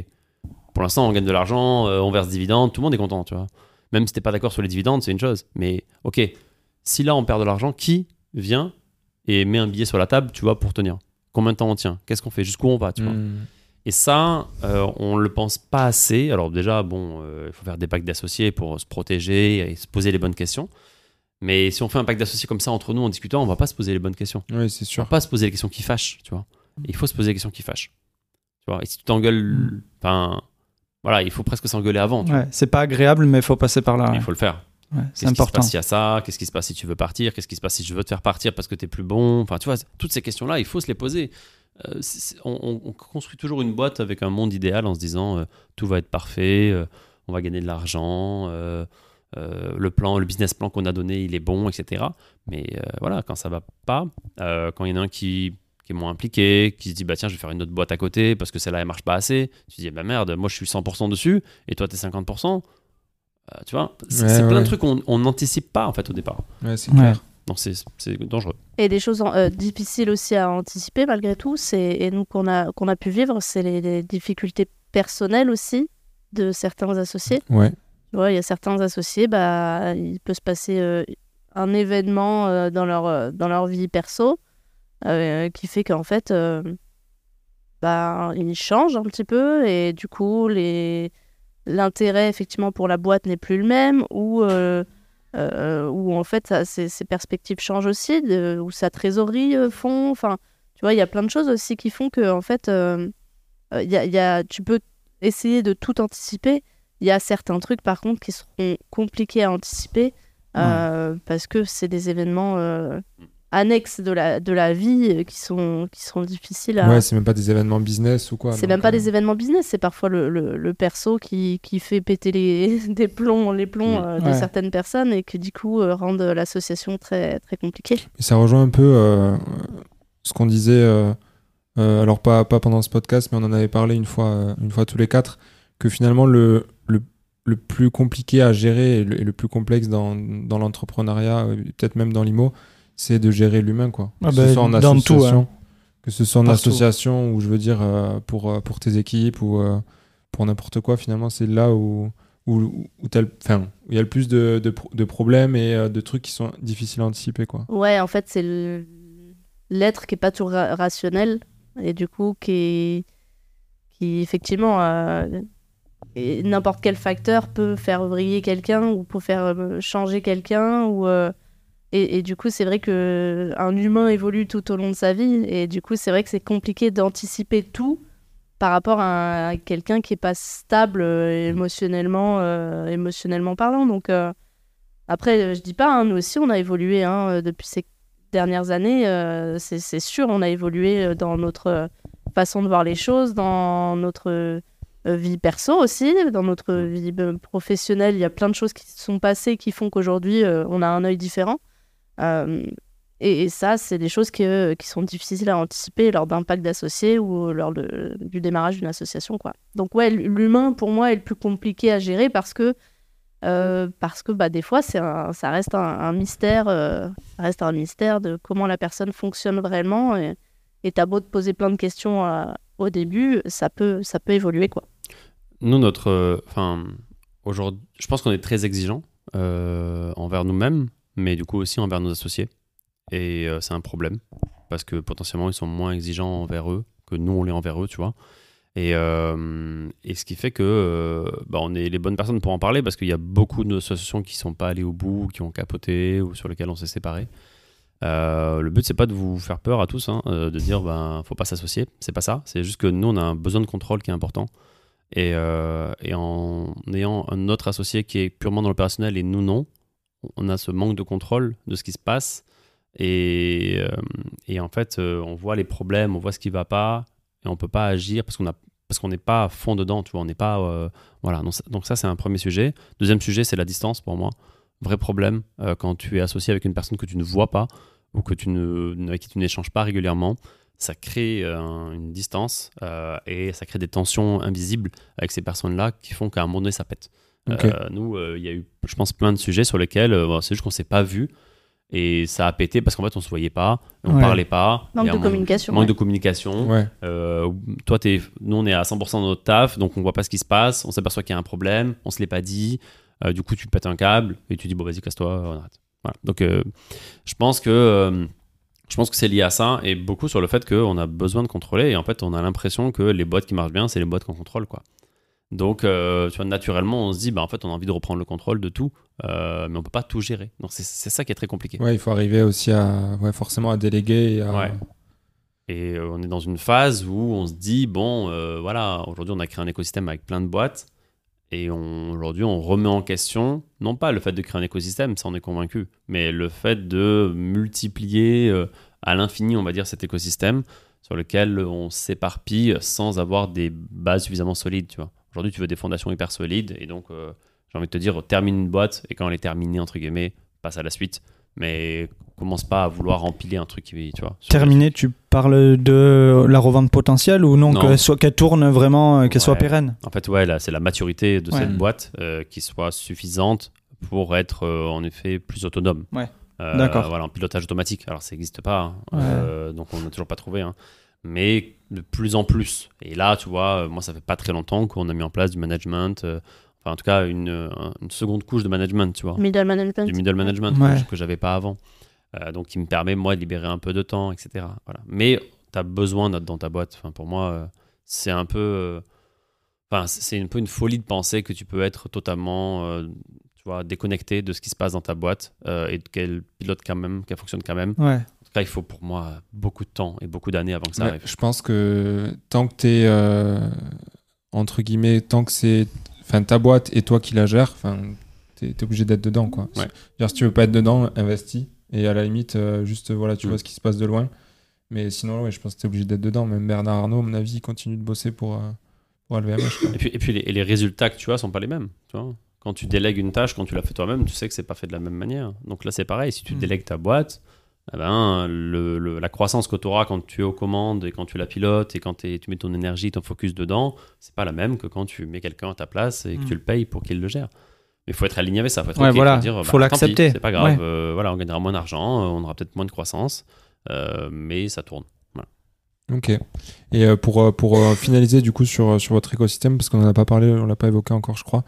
pour l'instant, on gagne de l'argent, euh, on verse dividendes, tout le monde est content, tu vois. Même si t'es pas d'accord sur les dividendes, c'est une chose. Mais ok, si là on perd de l'argent, qui vient et met un billet sur la table, tu vois, pour tenir? Combien de temps on tient? Qu'est-ce qu'on fait? Jusqu'où on va tu vois? Hmm. et ça, euh, on le pense pas assez. Alors déjà, bon, euh, il faut faire des packs d'associés pour se protéger et se poser les bonnes questions. Mais si on fait un pack d'associés comme ça entre nous en discutant, on va pas se poser les bonnes questions. Oui, c'est On sûr. va pas se poser les questions qui fâchent, tu vois. Il faut se poser les questions qui fâchent. Tu vois. Et si tu t'engueules, enfin, voilà, il faut presque s'engueuler avant. Ouais, c'est pas agréable, mais il faut passer par là. Il ouais. faut le faire. Ouais, Qu'est-ce c'est qui se passe s'il y a ça? Qu'est-ce qui se passe si tu veux partir? Qu'est-ce qui se passe si je veux te faire partir parce que tu es plus bon? Enfin, tu vois, toutes ces questions-là, il faut se les poser. Euh, on, on- on construit toujours une boîte avec un monde idéal en se disant euh, tout va être parfait, euh, on va gagner de l'argent, le plan, le business plan qu'on a donné, il est bon, etc. Mais voilà, quand ça va pas, quand il y en a un qui, qui est moins impliqué, qui se dit bah tiens, je vais faire une autre boîte à côté parce que celle-là elle marche pas assez, tu te dis bah merde, moi je suis 100% dessus et toi t'es 50%. Euh, tu vois, c'est Ouais, plein de trucs qu'on on n'anticipe pas en fait au départ. Ouais, c'est clair. Donc c'est c'est dangereux. Et des choses euh, difficiles aussi à anticiper malgré tout, c'est et nous qu'on a qu'on a pu vivre, c'est les, les difficultés personnelles aussi de certains associés. Ouais. Il y a certains associés, bah, il peut se passer euh, un événement euh, dans leur euh, dans leur vie perso euh, qui fait qu'en fait, euh, bah, ils changent un petit peu et du coup les l'intérêt effectivement pour la boîte n'est plus le même ou euh, où en fait ça- ses, ses perspectives changent aussi, de, où sa trésorerie fond. Enfin, tu vois, il y a plein de choses aussi qui font que en fait, il y a, il y a- tu peux essayer de tout anticiper. Il y a certains trucs par contre qui seront compliqués à anticiper parce que c'est des événements annexes de la, de la vie euh, qui sont, qui sont difficiles à. Ouais, c'est même pas des événements business ou quoi. c'est même pas euh, des événements business, c'est parfois le, le, le perso qui, qui fait péter les, des plombs, les plombs euh, de Ouais. certaines personnes et qui du coup euh, rendent l'association très, très compliquée. Et ça rejoint un peu ce qu'on disait, alors pas, pas pendant ce podcast, mais on en avait parlé une fois, une fois tous les quatre, que finalement le, le, le plus compliqué à gérer et le, et plus complexe dans, dans l'entrepreneuriat, peut-être même dans l'IMO, c'est de gérer l'humain, quoi. Ah que bah, ce soit en dans tout, association, hein. que ce soit en Partout. association ou je veux dire euh, pour, euh, pour tes équipes ou euh, pour n'importe quoi, finalement, c'est là où où, où où il y a le plus de, de, pro- de problèmes et euh, de trucs qui sont difficiles à anticiper, quoi. Ouais, en fait, c'est l'être qui est pas toujours ra- rationnel et du coup qui est- qui effectivement euh, n'importe quel facteur peut faire vriller quelqu'un ou peut faire changer quelqu'un ou euh, et, et du coup c'est vrai que un humain évolue tout au long de sa vie. Et du coup c'est vrai que c'est compliqué d'anticiper tout par rapport à, à quelqu'un qui est pas stable euh, émotionnellement euh, émotionnellement parlant. Donc euh, après je dis pas hein, nous aussi on a évolué hein, depuis ces dernières années. C'est sûr on a évolué dans notre façon de voir les choses dans notre vie perso aussi, dans notre vie euh, professionnelle, il y a plein de choses qui se sont passées qui font qu'aujourd'hui, on a un œil différent. Euh, et, ça, c'est des choses qui, sont difficiles à anticiper lors d'un pacte d'associés ou lors du démarrage d'une association. Donc ouais, l'humain, pour moi, est le plus compliqué à gérer parce que, euh, parce que bah, des fois, ça reste un, mystère, euh, reste un mystère de comment la personne fonctionne vraiment. Et t'as beau te poser plein de questions au début, ça peut, ça peut évoluer. Nous, notre. Enfin, aujourd'hui, je pense qu'on est très exigeant envers nous-mêmes, mais du coup aussi envers nos associés. Et euh, c'est un problème, parce que potentiellement, ils sont moins exigeants envers eux que nous, on l'est envers eux, tu vois. Et, euh, et ce qui fait que euh, bah, on est les bonnes personnes pour en parler, parce qu'il y a beaucoup d'associations qui sont pas allées au bout, qui ont capoté, ou sur lesquelles on s'est séparés. Euh, le but c'est pas de vous faire peur à tous, hein, de dire ben faut pas s'associer, c'est pas ça. C'est juste que nous on a un besoin de contrôle qui est important. Et, et en ayant un autre associé qui est purement dans l'opérationnel et nous non, on a ce manque de contrôle de ce qui se passe. Et, euh, et en fait, euh, on voit les problèmes, on voit ce qui va pas, et on peut pas agir parce qu'on a parce qu'on n'est pas à fond dedans, tu vois, on n'est pas euh, voilà. Donc donc ça, c'est un premier sujet. Deuxième sujet, c'est la distance pour moi. Vrai problème quand tu es associé avec une personne que tu ne vois pas ou que tu ne, avec qui tu n'échanges pas régulièrement, ça crée une distance et ça crée des tensions invisibles avec ces personnes-là qui font qu'à un moment donné, ça pète. Euh, nous, euh, il y a eu, je pense, plein de sujets sur lesquels euh, c'est juste qu'on s'est pas vu et ça a pété parce qu'en fait, on se voyait pas, on Ouais. parlait pas. Manque de communication, Manque ouais. de communication. Ouais. Euh, toi, es, nous, on est à 100% de notre taf, donc on voit pas ce qui se passe. On s'aperçoit qu'il y a un problème, on se l'est pas dit. Euh, du coup, tu pètes un câble et tu dis bon, vas-y, casse-toi, on arrête. Voilà. Donc, euh, je pense que euh, je pense que c'est lié à ça et beaucoup sur le fait qu'on a besoin de contrôler et en fait, on a l'impression que les boîtes qui marchent bien, c'est les boîtes qu'on contrôle, quoi. Donc, euh, tu vois, naturellement, on se dit, bah, en fait, on a envie de reprendre le contrôle de tout, euh, mais on peut pas tout gérer. Donc, c'est ça qui est très compliqué. Ouais, il faut arriver aussi à, ouais, forcément à déléguer. Et à... Ouais. Et euh, on est dans une phase où on se dit, bon, voilà, aujourd'hui on a créé un écosystème avec plein de boîtes, et aujourd'hui on remet en question, non pas le fait de créer un écosystème, ça on est convaincu, mais le fait de multiplier à l'infini, on va dire, cet écosystème sur lequel on s'éparpille sans avoir des bases suffisamment solides, tu vois. Aujourd'hui tu veux des fondations hyper solides, et donc euh, j'ai envie de te dire, termine une boîte, et quand elle est terminée, entre guillemets, passe à la suite, mais commence pas à vouloir empiler un truc qui, tu vois. Terminé, tu parles de la revente potentielle ou non, Non. qu'elle soit- qu'elle tourne vraiment, euh, qu'elle soit pérenne? En fait, ouais, là, c'est la maturité de Ouais. cette boîte euh, qui soit suffisante pour être euh, en effet plus autonome. Ouais. Euh, D'accord. Voilà, en pilotage automatique. Alors, ça n'existe pas, hein. Ouais. Euh, donc on n'a toujours pas trouvé. hein. Mais de plus en plus. Et là, tu vois, euh, moi, ça fait pas très longtemps qu'on a mis en place du management. euh, enfin, en tout cas, une, euh, une seconde couche de management, tu vois. Middle management. Du middle management Ouais. que, que j'avais pas avant. Euh, donc, qui me permet, moi, de libérer un peu de temps, etc. Voilà. Mais tu as besoin d'être dans ta boîte. Enfin, pour moi, euh, c'est un peu. Enfin, c'est c'est un peu une folie de penser que tu peux être totalement euh, tu vois, déconnecté de ce qui se passe dans ta boîte euh, et qu'elle pilote quand même, qu'elle fonctionne quand même. Ouais. En tout cas, il faut pour moi beaucoup de temps et beaucoup d'années avant que ça Mais arrive. je pense que tant que t'es euh, entre guillemets, tant que c'est enfin ta boîte et toi qui la gères, enfin t'es es obligé d'être dedans quoi. Ouais. Si tu veux pas être dedans, investis Et à la limite, euh, juste voilà, tu Mm. vois ce qui se passe de loin. Mais sinon, ouais, je pense que tu es obligé d'être dedans. Même Bernard Arnault, à mon avis, il continue de bosser pour, euh, pour LVMH. quoi. Et puis, et puis les, et les résultats que tu as sont pas les mêmes. Tu vois quand tu délègues une tâche, quand tu l'as fait toi-même, tu sais que c'est pas fait de la même manière. Donc là, c'est pareil. Si tu Mm. délègues ta boîte, eh ben, le, le- la croissance que tu auras quand tu es aux commandes et quand tu la pilotes et quand tu mets ton énergie, ton focus dedans, c'est pas la même que quand tu mets quelqu'un à ta place et que Mm. tu le payes pour qu'il le gère. Mais il faut être aligné avec ça. Faut être Ouais, ok, voilà, faut dire, faut bah, pis, l'accepter. C'est pas grave. Ouais. euh, voilà, on gagnera moins d'argent, euh, on aura peut-être moins de croissance, euh, mais ça tourne. Ok. Et pour, pour finaliser du coup sur, sur votre écosystème, parce qu'on n'en a pas parlé, on l'a pas évoqué encore, je crois.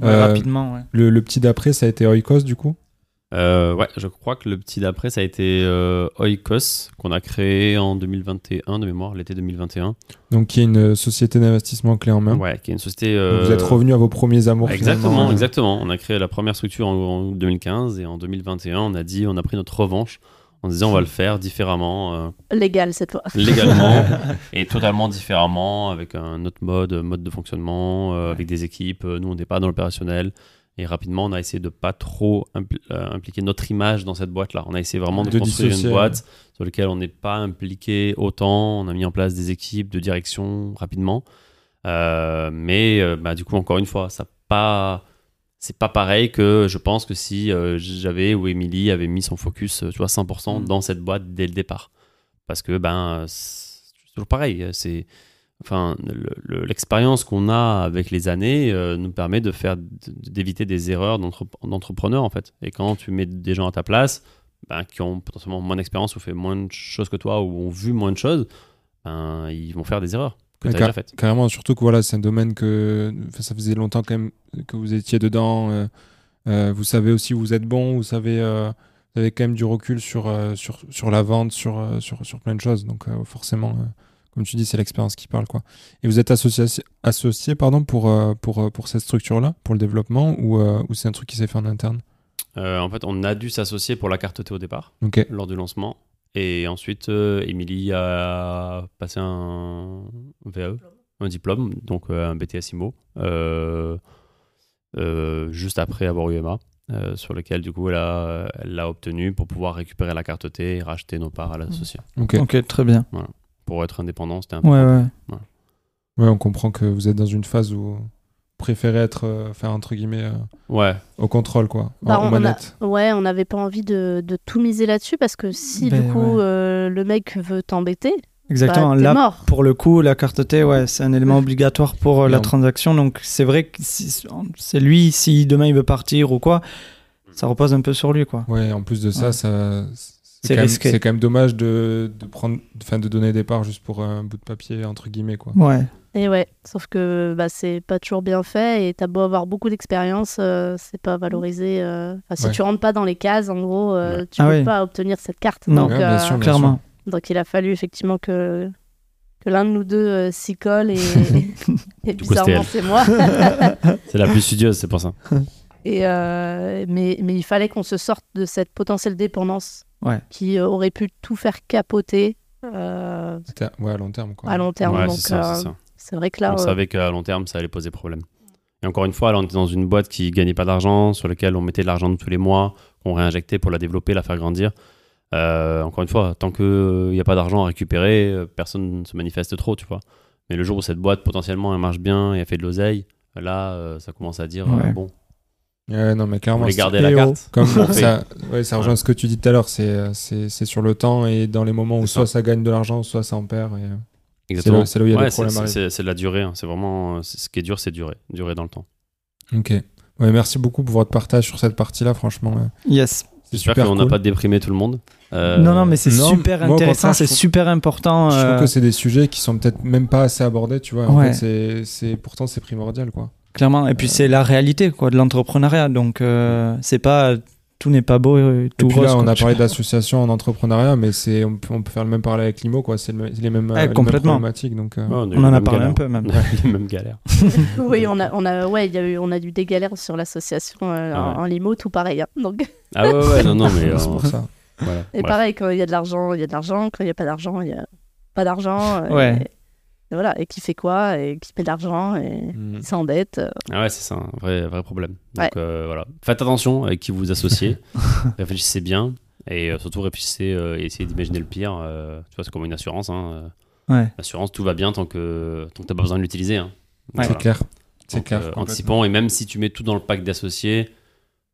Ouais, Euh, rapidement, ouais. Le, le petit d'après, ça a été Oikos du coup? Euh, ouais, je crois que le petit d'après, ça a été euh, Oikos, qu'on a créé en 2021 de mémoire, l'été 2021. Donc, qui est une société d'investissement clé en main. Ouais, qui est une société. Donc, euh, vous êtes revenu à vos premiers amours. Exactement, finalement. exactement. On a créé la première structure en, en 2015 et en 2021, on a dit, on a pris notre revanche en disant on va le faire différemment, euh, Légal cette fois. légalement et totalement différemment avec un autre mode, mode de fonctionnement, euh, avec des équipes. Euh, Nous, on n'est pas dans l'opérationnel. Et rapidement, on a essayé de pas trop impl- euh, impliquer notre image dans cette boîte-là. On a essayé vraiment de, De construire dissocier, une boîte sur laquelle on n'est pas impliqué autant. On a mis en place des équipes de direction rapidement. Euh, mais euh, bah, du coup, encore une fois, ça pas. C'est pas pareil que je pense que si euh, j'avais ou Emily avait mis son focus, euh, tu vois, 100% Mm. dans cette boîte dès le départ. Parce que ben, c'est toujours pareil. C'est enfin le- le- l'expérience qu'on a avec les années euh, nous permet de faire d'éviter des erreurs d'entre- d'entrepreneur en fait. Et quand tu mets des gens à ta place, ben, qui ont potentiellement moins d'expérience ou fait moins de choses que toi ou ont vu moins de choses, ben, ils vont faire des erreurs que tu as D'accord. déjà faites. Carrément, surtout que voilà, c'est un domaine que ça faisait longtemps quand même que vous étiez dedans. euh, euh, vous savez aussi où vous êtes bon, vous savez, euh, vous avez quand même du recul sur, sur, sur la vente, sur, sur, sur plein de choses. Donc forcément, comme tu dis, c'est l'expérience qui parle. Quoi. Et vous êtes associé, associé pardon, pour, pour, pour cette structure-là, pour le développement, ou, ou c'est un truc qui s'est fait en interne? En fait, on a dû s'associer pour la carte T au départ. Lors du lancement. Et ensuite, euh, Émilie a passé un VAE, un diplôme, donc euh, un BTS IMO, euh, euh, juste après avoir eu Emma, euh, sur lequel du coup elle l'a obtenu pour pouvoir récupérer la carte T et racheter nos parts à l'associé. ok. Ok, très bien. Pour être indépendant, c'était un Ouais, ouais. Ouais, on comprend que vous êtes dans une phase où vous préférez être, euh, faire entre guillemets, euh, Ouais, au contrôle, quoi, Bah, en, en on a-. Ouais, on n'avait pas envie de, de tout miser là-dessus parce que si Ben du coup ouais. euh, le mec veut t'embêter, Exactement. bah, Là, mort. pour le coup, la carte T, ouais, c'est un élément obligatoire pour euh, la transaction. Donc, c'est vrai que si- c'est lui, si demain il veut partir ou quoi, ça repose un peu sur lui, quoi. Ouais, en plus de ça, Ouais. ça C'est quand, même- risqué. c'est quand même dommage de, de prendre, enfin, de donner des parts juste pour un bout de papier entre guillemets quoi. Ouais. Et ouais, sauf que bah, c'est pas toujours bien fait et t'as beau avoir beaucoup d'expérience, euh, c'est pas valorisé. euh, enfin, si Ouais. tu rentres pas dans les cases, en gros, euh, Ouais. tu Ah peux oui. pas obtenir cette carte. Non. Donc, Ouais, bien euh, sûr. Clairement. donc il a fallu effectivement que, que l'un de nous deux euh, s'y colle et, et bizarrement c'est moi. c'est la plus studieuse, c'est pour ça. Et euh, mais, mais il fallait qu'on se sorte de cette potentielle dépendance Ouais. qui aurait pu tout faire capoter euh, ouais, à long terme quoi. à long terme. Ouais, Donc c'est ça, euh, c'est vrai que là, on euh, savait qu'à long terme, ça allait poser problème. Et encore une fois, là, on était dans une boîte qui gagnait pas d'argent, sur laquelle on mettait de l'argent tous les mois, qu'on réinjectait pour la développer, la faire grandir. Euh, encore une fois, tant qu'il n'y a pas d'argent à récupérer, euh, personne ne se manifeste trop, tu vois. Mais le jour où cette boîte, potentiellement, elle marche bien et elle fait de l'oseille, là, euh, ça commence à dire, Ouais. euh, bon, Ouais, non mais clairement. c'est- garder la carte. Comme on fait. ça, ouais, ça rejoint ce que tu dis tout à l'heure, c'est euh, c'est c'est sur le temps et dans les moments où soit ça. ça gagne de l'argent, soit ça en perd. Et, euh, Exactement. c'est là où il y a des Ouais, c'est- problèmes c'est- arrivent. C'est c'est de la durée, hein. c'est vraiment, euh, c'est- ce qui est dur, c'est durer, durer dans le temps. Ok. Ouais, merci beaucoup pour votre partage sur cette partie-là, franchement. euh, Yes. C'est J'espère super qu'on n'a cool. pas déprimé tout le monde. Euh, Non, non, mais c'est non, super moi, intéressant, c'est super important. Je euh, trouve que c'est des sujets qui sont peut-être même pas assez abordés, tu vois. En Ouais. fait, c'est- c'est pourtant c'est primordial, quoi. Clairement. Et puis, c'est la réalité, quoi, de l'entrepreneuriat. Donc, euh, c'est pas. Tout n'est pas beau et tout et puis rose. là, on quoi. a parlé d'association en entrepreneuriat, mais c'est on, peut- on peut faire le même parallèle avec l'IMO, quoi. C'est le- les mêmes, euh, les mêmes complètement. problématiques. Donc, euh, On en a parlé galères. un peu, même. Les mêmes galères. oui, on a, on a, ouais, il y a eu, on a eu des galères sur l'association euh, Ah ouais. en, en limo, tout pareil. hein. Donc, Ah ouais, ouais, non, non, mais. c'est euh, pour ça. voilà. et Bref. pareil, quand il y a de l'argent, il y a de l'argent. Quand il n'y a pas d'argent, il y a pas d'argent. euh, Ouais. Et voilà. Et qui fait quoi Et qui met de l'argent et Mm. qui s'endette. euh. Ah ouais, c'est ça, un vrai, vrai problème. Donc Ouais. euh, voilà, faites attention avec qui vous vous associez, réfléchissez bien. Et euh, surtout, réfléchissez euh, et essayez d'imaginer le pire. euh, tu vois, c'est comme une assurance. Hein. Ouais. L'assurance, tout va bien tant que, tant que tu n'as pas besoin de l'utiliser. Hein. Ouais. C'est clair. C'est Donc, clair. euh, anticipant, et même si tu mets tout dans le pack d'associés,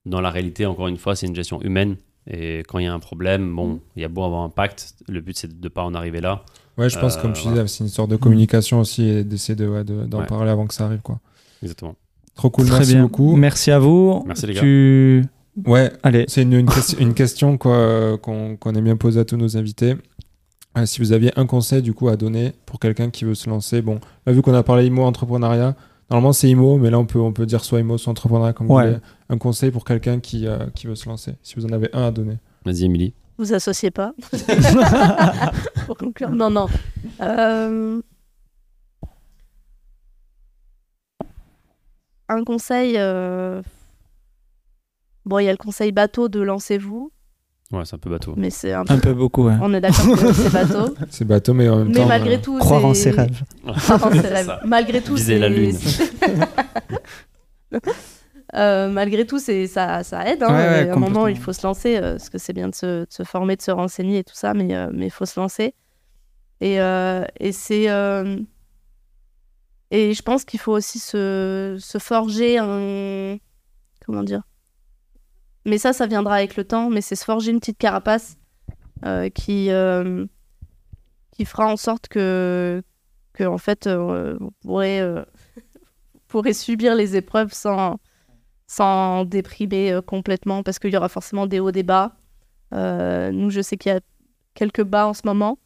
dans la réalité, encore une fois, c'est une gestion humaine. Et quand il y a un problème, bon, il y a beau avoir un pacte, le but c'est de ne pas en arriver là. Ouais, je pense, Euh, comme tu voilà. disais, c'est une sorte de communication aussi et d'essayer de, ouais, de- d'en Ouais. parler avant que ça arrive. Quoi. Exactement. Trop cool, Très merci bien. beaucoup. Merci à vous. Merci, les gars. Tu... Ouais, Allez. c'est une, une, question- une question quoi, euh, qu'on aime bien poser à tous nos invités. Euh, si vous aviez un conseil du coup à donner pour quelqu'un qui veut se lancer, bon, là vu qu'on a parlé IMO entrepreneuriat, normalement c'est IMO, mais là on peut, on peut dire soit IMO, soit entrepreneuriat comme Ouais. vous voulez. Un conseil pour quelqu'un qui, euh, qui veut se lancer, si vous en avez un à donner. Vas-y, Émilie. Vous associez pas Pour conclure. Non, non. Euh, Un conseil. euh, Bon, il y a le conseil bateau de lancez-vous, Ouais, c'est un peu bateau. mais c'est un peu. Un peu beaucoup, ouais. On est d'accord que c'est bateau. C'est bateau, mais en même mais temps. malgré euh, tout. Croire en c'est- ses rêves. Croire en ses C'est rêves. Malgré tout, Viser la lune. Euh, malgré tout, c'est ça, ça aide. hein. Ouais, ouais, à un moment, complètement. il faut se lancer, euh, parce que c'est bien de se, de se former, de se renseigner et tout ça, mais euh, mais il faut se lancer. Et, euh, et c'est euh, et je pense qu'il faut aussi se, se forger un comment dire. Mais ça, ça viendra avec le temps. Mais c'est se forger une petite carapace euh, qui euh, qui fera en sorte que que en fait euh, vous pourrez euh, vous pourrez subir les épreuves sans sans déprimer euh, complètement parce qu'il y aura forcément des hauts des bas. Euh, nous, je sais qu'il y a quelques bas en ce moment.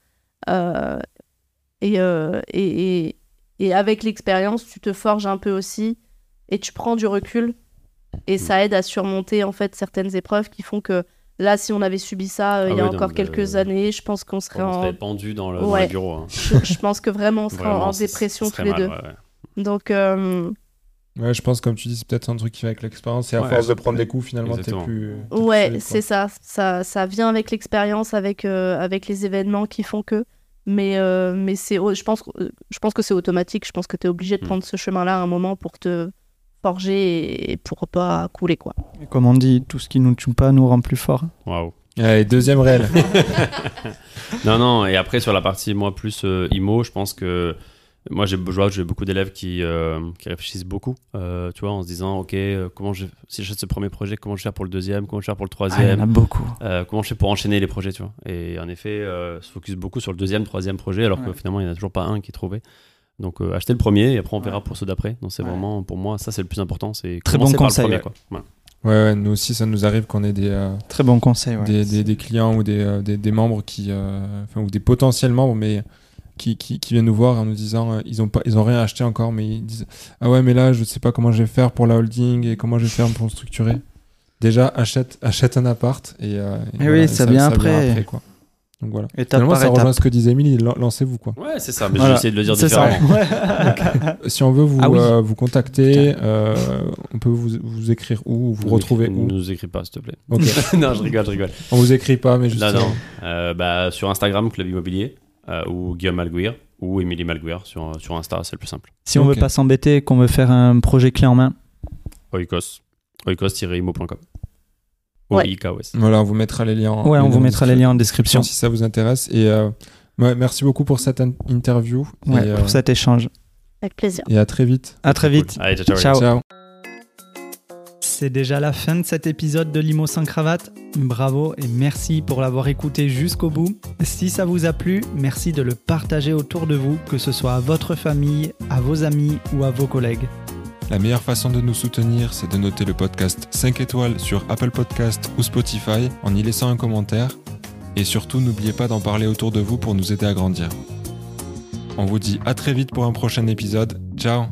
Euh, et, et, et, et avec l'expérience, tu te forges un peu aussi et tu prends du recul. Et ça aide à surmonter en fait certaines épreuves qui font que là, si on avait subi ça Ah il y a oui, encore quelques années, je pense qu'on serait On en. serait pendu dans le, dans Ouais. le bureau. hein. Je, je pense que vraiment on serait en- Vraiment, dépression tous les mal, deux. ouais, ouais. Donc, Ouais, je pense, comme tu dis, c'est peut-être un truc qui va avec l'expérience. Et à Ouais, force de prendre des coups, finalement, t'es plus. t'es plus Ouais, c'est ça. ça. Ça vient avec l'expérience, avec, euh, avec les événements qui font que. Mais, euh, mais c'est, je, pense, que- euh, je pense que c'est automatique. Je pense que tu es obligé de Mm. prendre ce chemin-là à un moment pour te forger et pour pas couler. quoi. Et Comme on dit, tout ce qui nous tue pas nous rend plus forts. Waouh. Allez, deuxième réel. Non, non, et après sur la partie, moi, plus euh, IMO, je pense que moi, j'ai, je vois que j'ai beaucoup d'élèves qui, euh, qui réfléchissent beaucoup, euh, tu vois, en se disant, OK, euh, comment je, si j'achète ce premier projet, comment je vais faire pour le deuxième, comment je vais faire pour le Ah, il y en troisième, a beaucoup. euh, comment je fais pour enchaîner les projets, tu vois. Et en effet, euh, se focus beaucoup sur le deuxième, troisième projet, alors que Ouais. finalement, il n'y en a toujours pas un qui est trouvé. Donc, euh, achetez le premier et après, on verra Ouais. pour ceux d'après. Donc, c'est Ouais. vraiment, pour moi, ça, c'est le plus important. C'est Très bon par conseil, le premier, ouais. quoi. Voilà. Ouais, ouais, nous aussi, ça nous arrive qu'on ait des, euh, Très bon conseil. ouais. des, des- des clients ou des, euh, des, des membres qui, euh, enfin, ou des potentiels membres, mais qui, qui, qui viennent nous voir en nous disant euh, ils ont pas, ils ont rien acheté encore, mais ils disent ah ouais, mais là, je sais pas comment je vais faire pour la holding et comment je vais faire pour me structurer. Déjà, achète, achète un appart et, euh, et Eh oui, ça vient après. quoi. Donc voilà. Étape Finalement, ça rejoint ce que disait Emily, lan- lancez-vous quoi. Ouais, c'est ça, mais Voilà. j'ai essayé de le dire C'est ça. différemment. Ouais. Si on veut vous, Ah oui. euh, vous contacter, euh, on peut vous, vous écrire où, vous retrouver Ne où. nous écris pas, s'il te plaît. Non, je rigole, je rigole. On vous écrit pas, mais juste. Non, non. euh, Euh, bah, sur Instagram, Club Immobilier, euh, ou Guillaume Malguir, ou Émilie Malguir sur, sur Insta, c'est le plus simple. Si on Ok. veut pas s'embêter et qu'on veut faire un projet clé en main, Oikos. Oikos-imo.com. Ouais. O-I-K-O-S. Voilà, on vous mettra les liens. en- ouais, on vous mettra les liens en description. si ça vous intéresse. Et euh, ouais, merci beaucoup pour cette in- interview. Ouais, et, euh, pour cet échange. Avec plaisir. et à très vite. À très vite. Allez, ciao, ciao. Ciao. Ciao. C'est déjà la fin de cet épisode de Limo sans cravate. Bravo et merci pour l'avoir écouté jusqu'au bout. Si ça vous a plu, merci de le partager autour de vous, que ce soit à votre famille, à vos amis ou à vos collègues. La meilleure façon de nous soutenir, c'est de noter le podcast 5 étoiles sur Apple Podcast ou Spotify en y laissant un commentaire. Et surtout, n'oubliez pas d'en parler autour de vous pour nous aider à grandir. On vous dit à très vite pour un prochain épisode. Ciao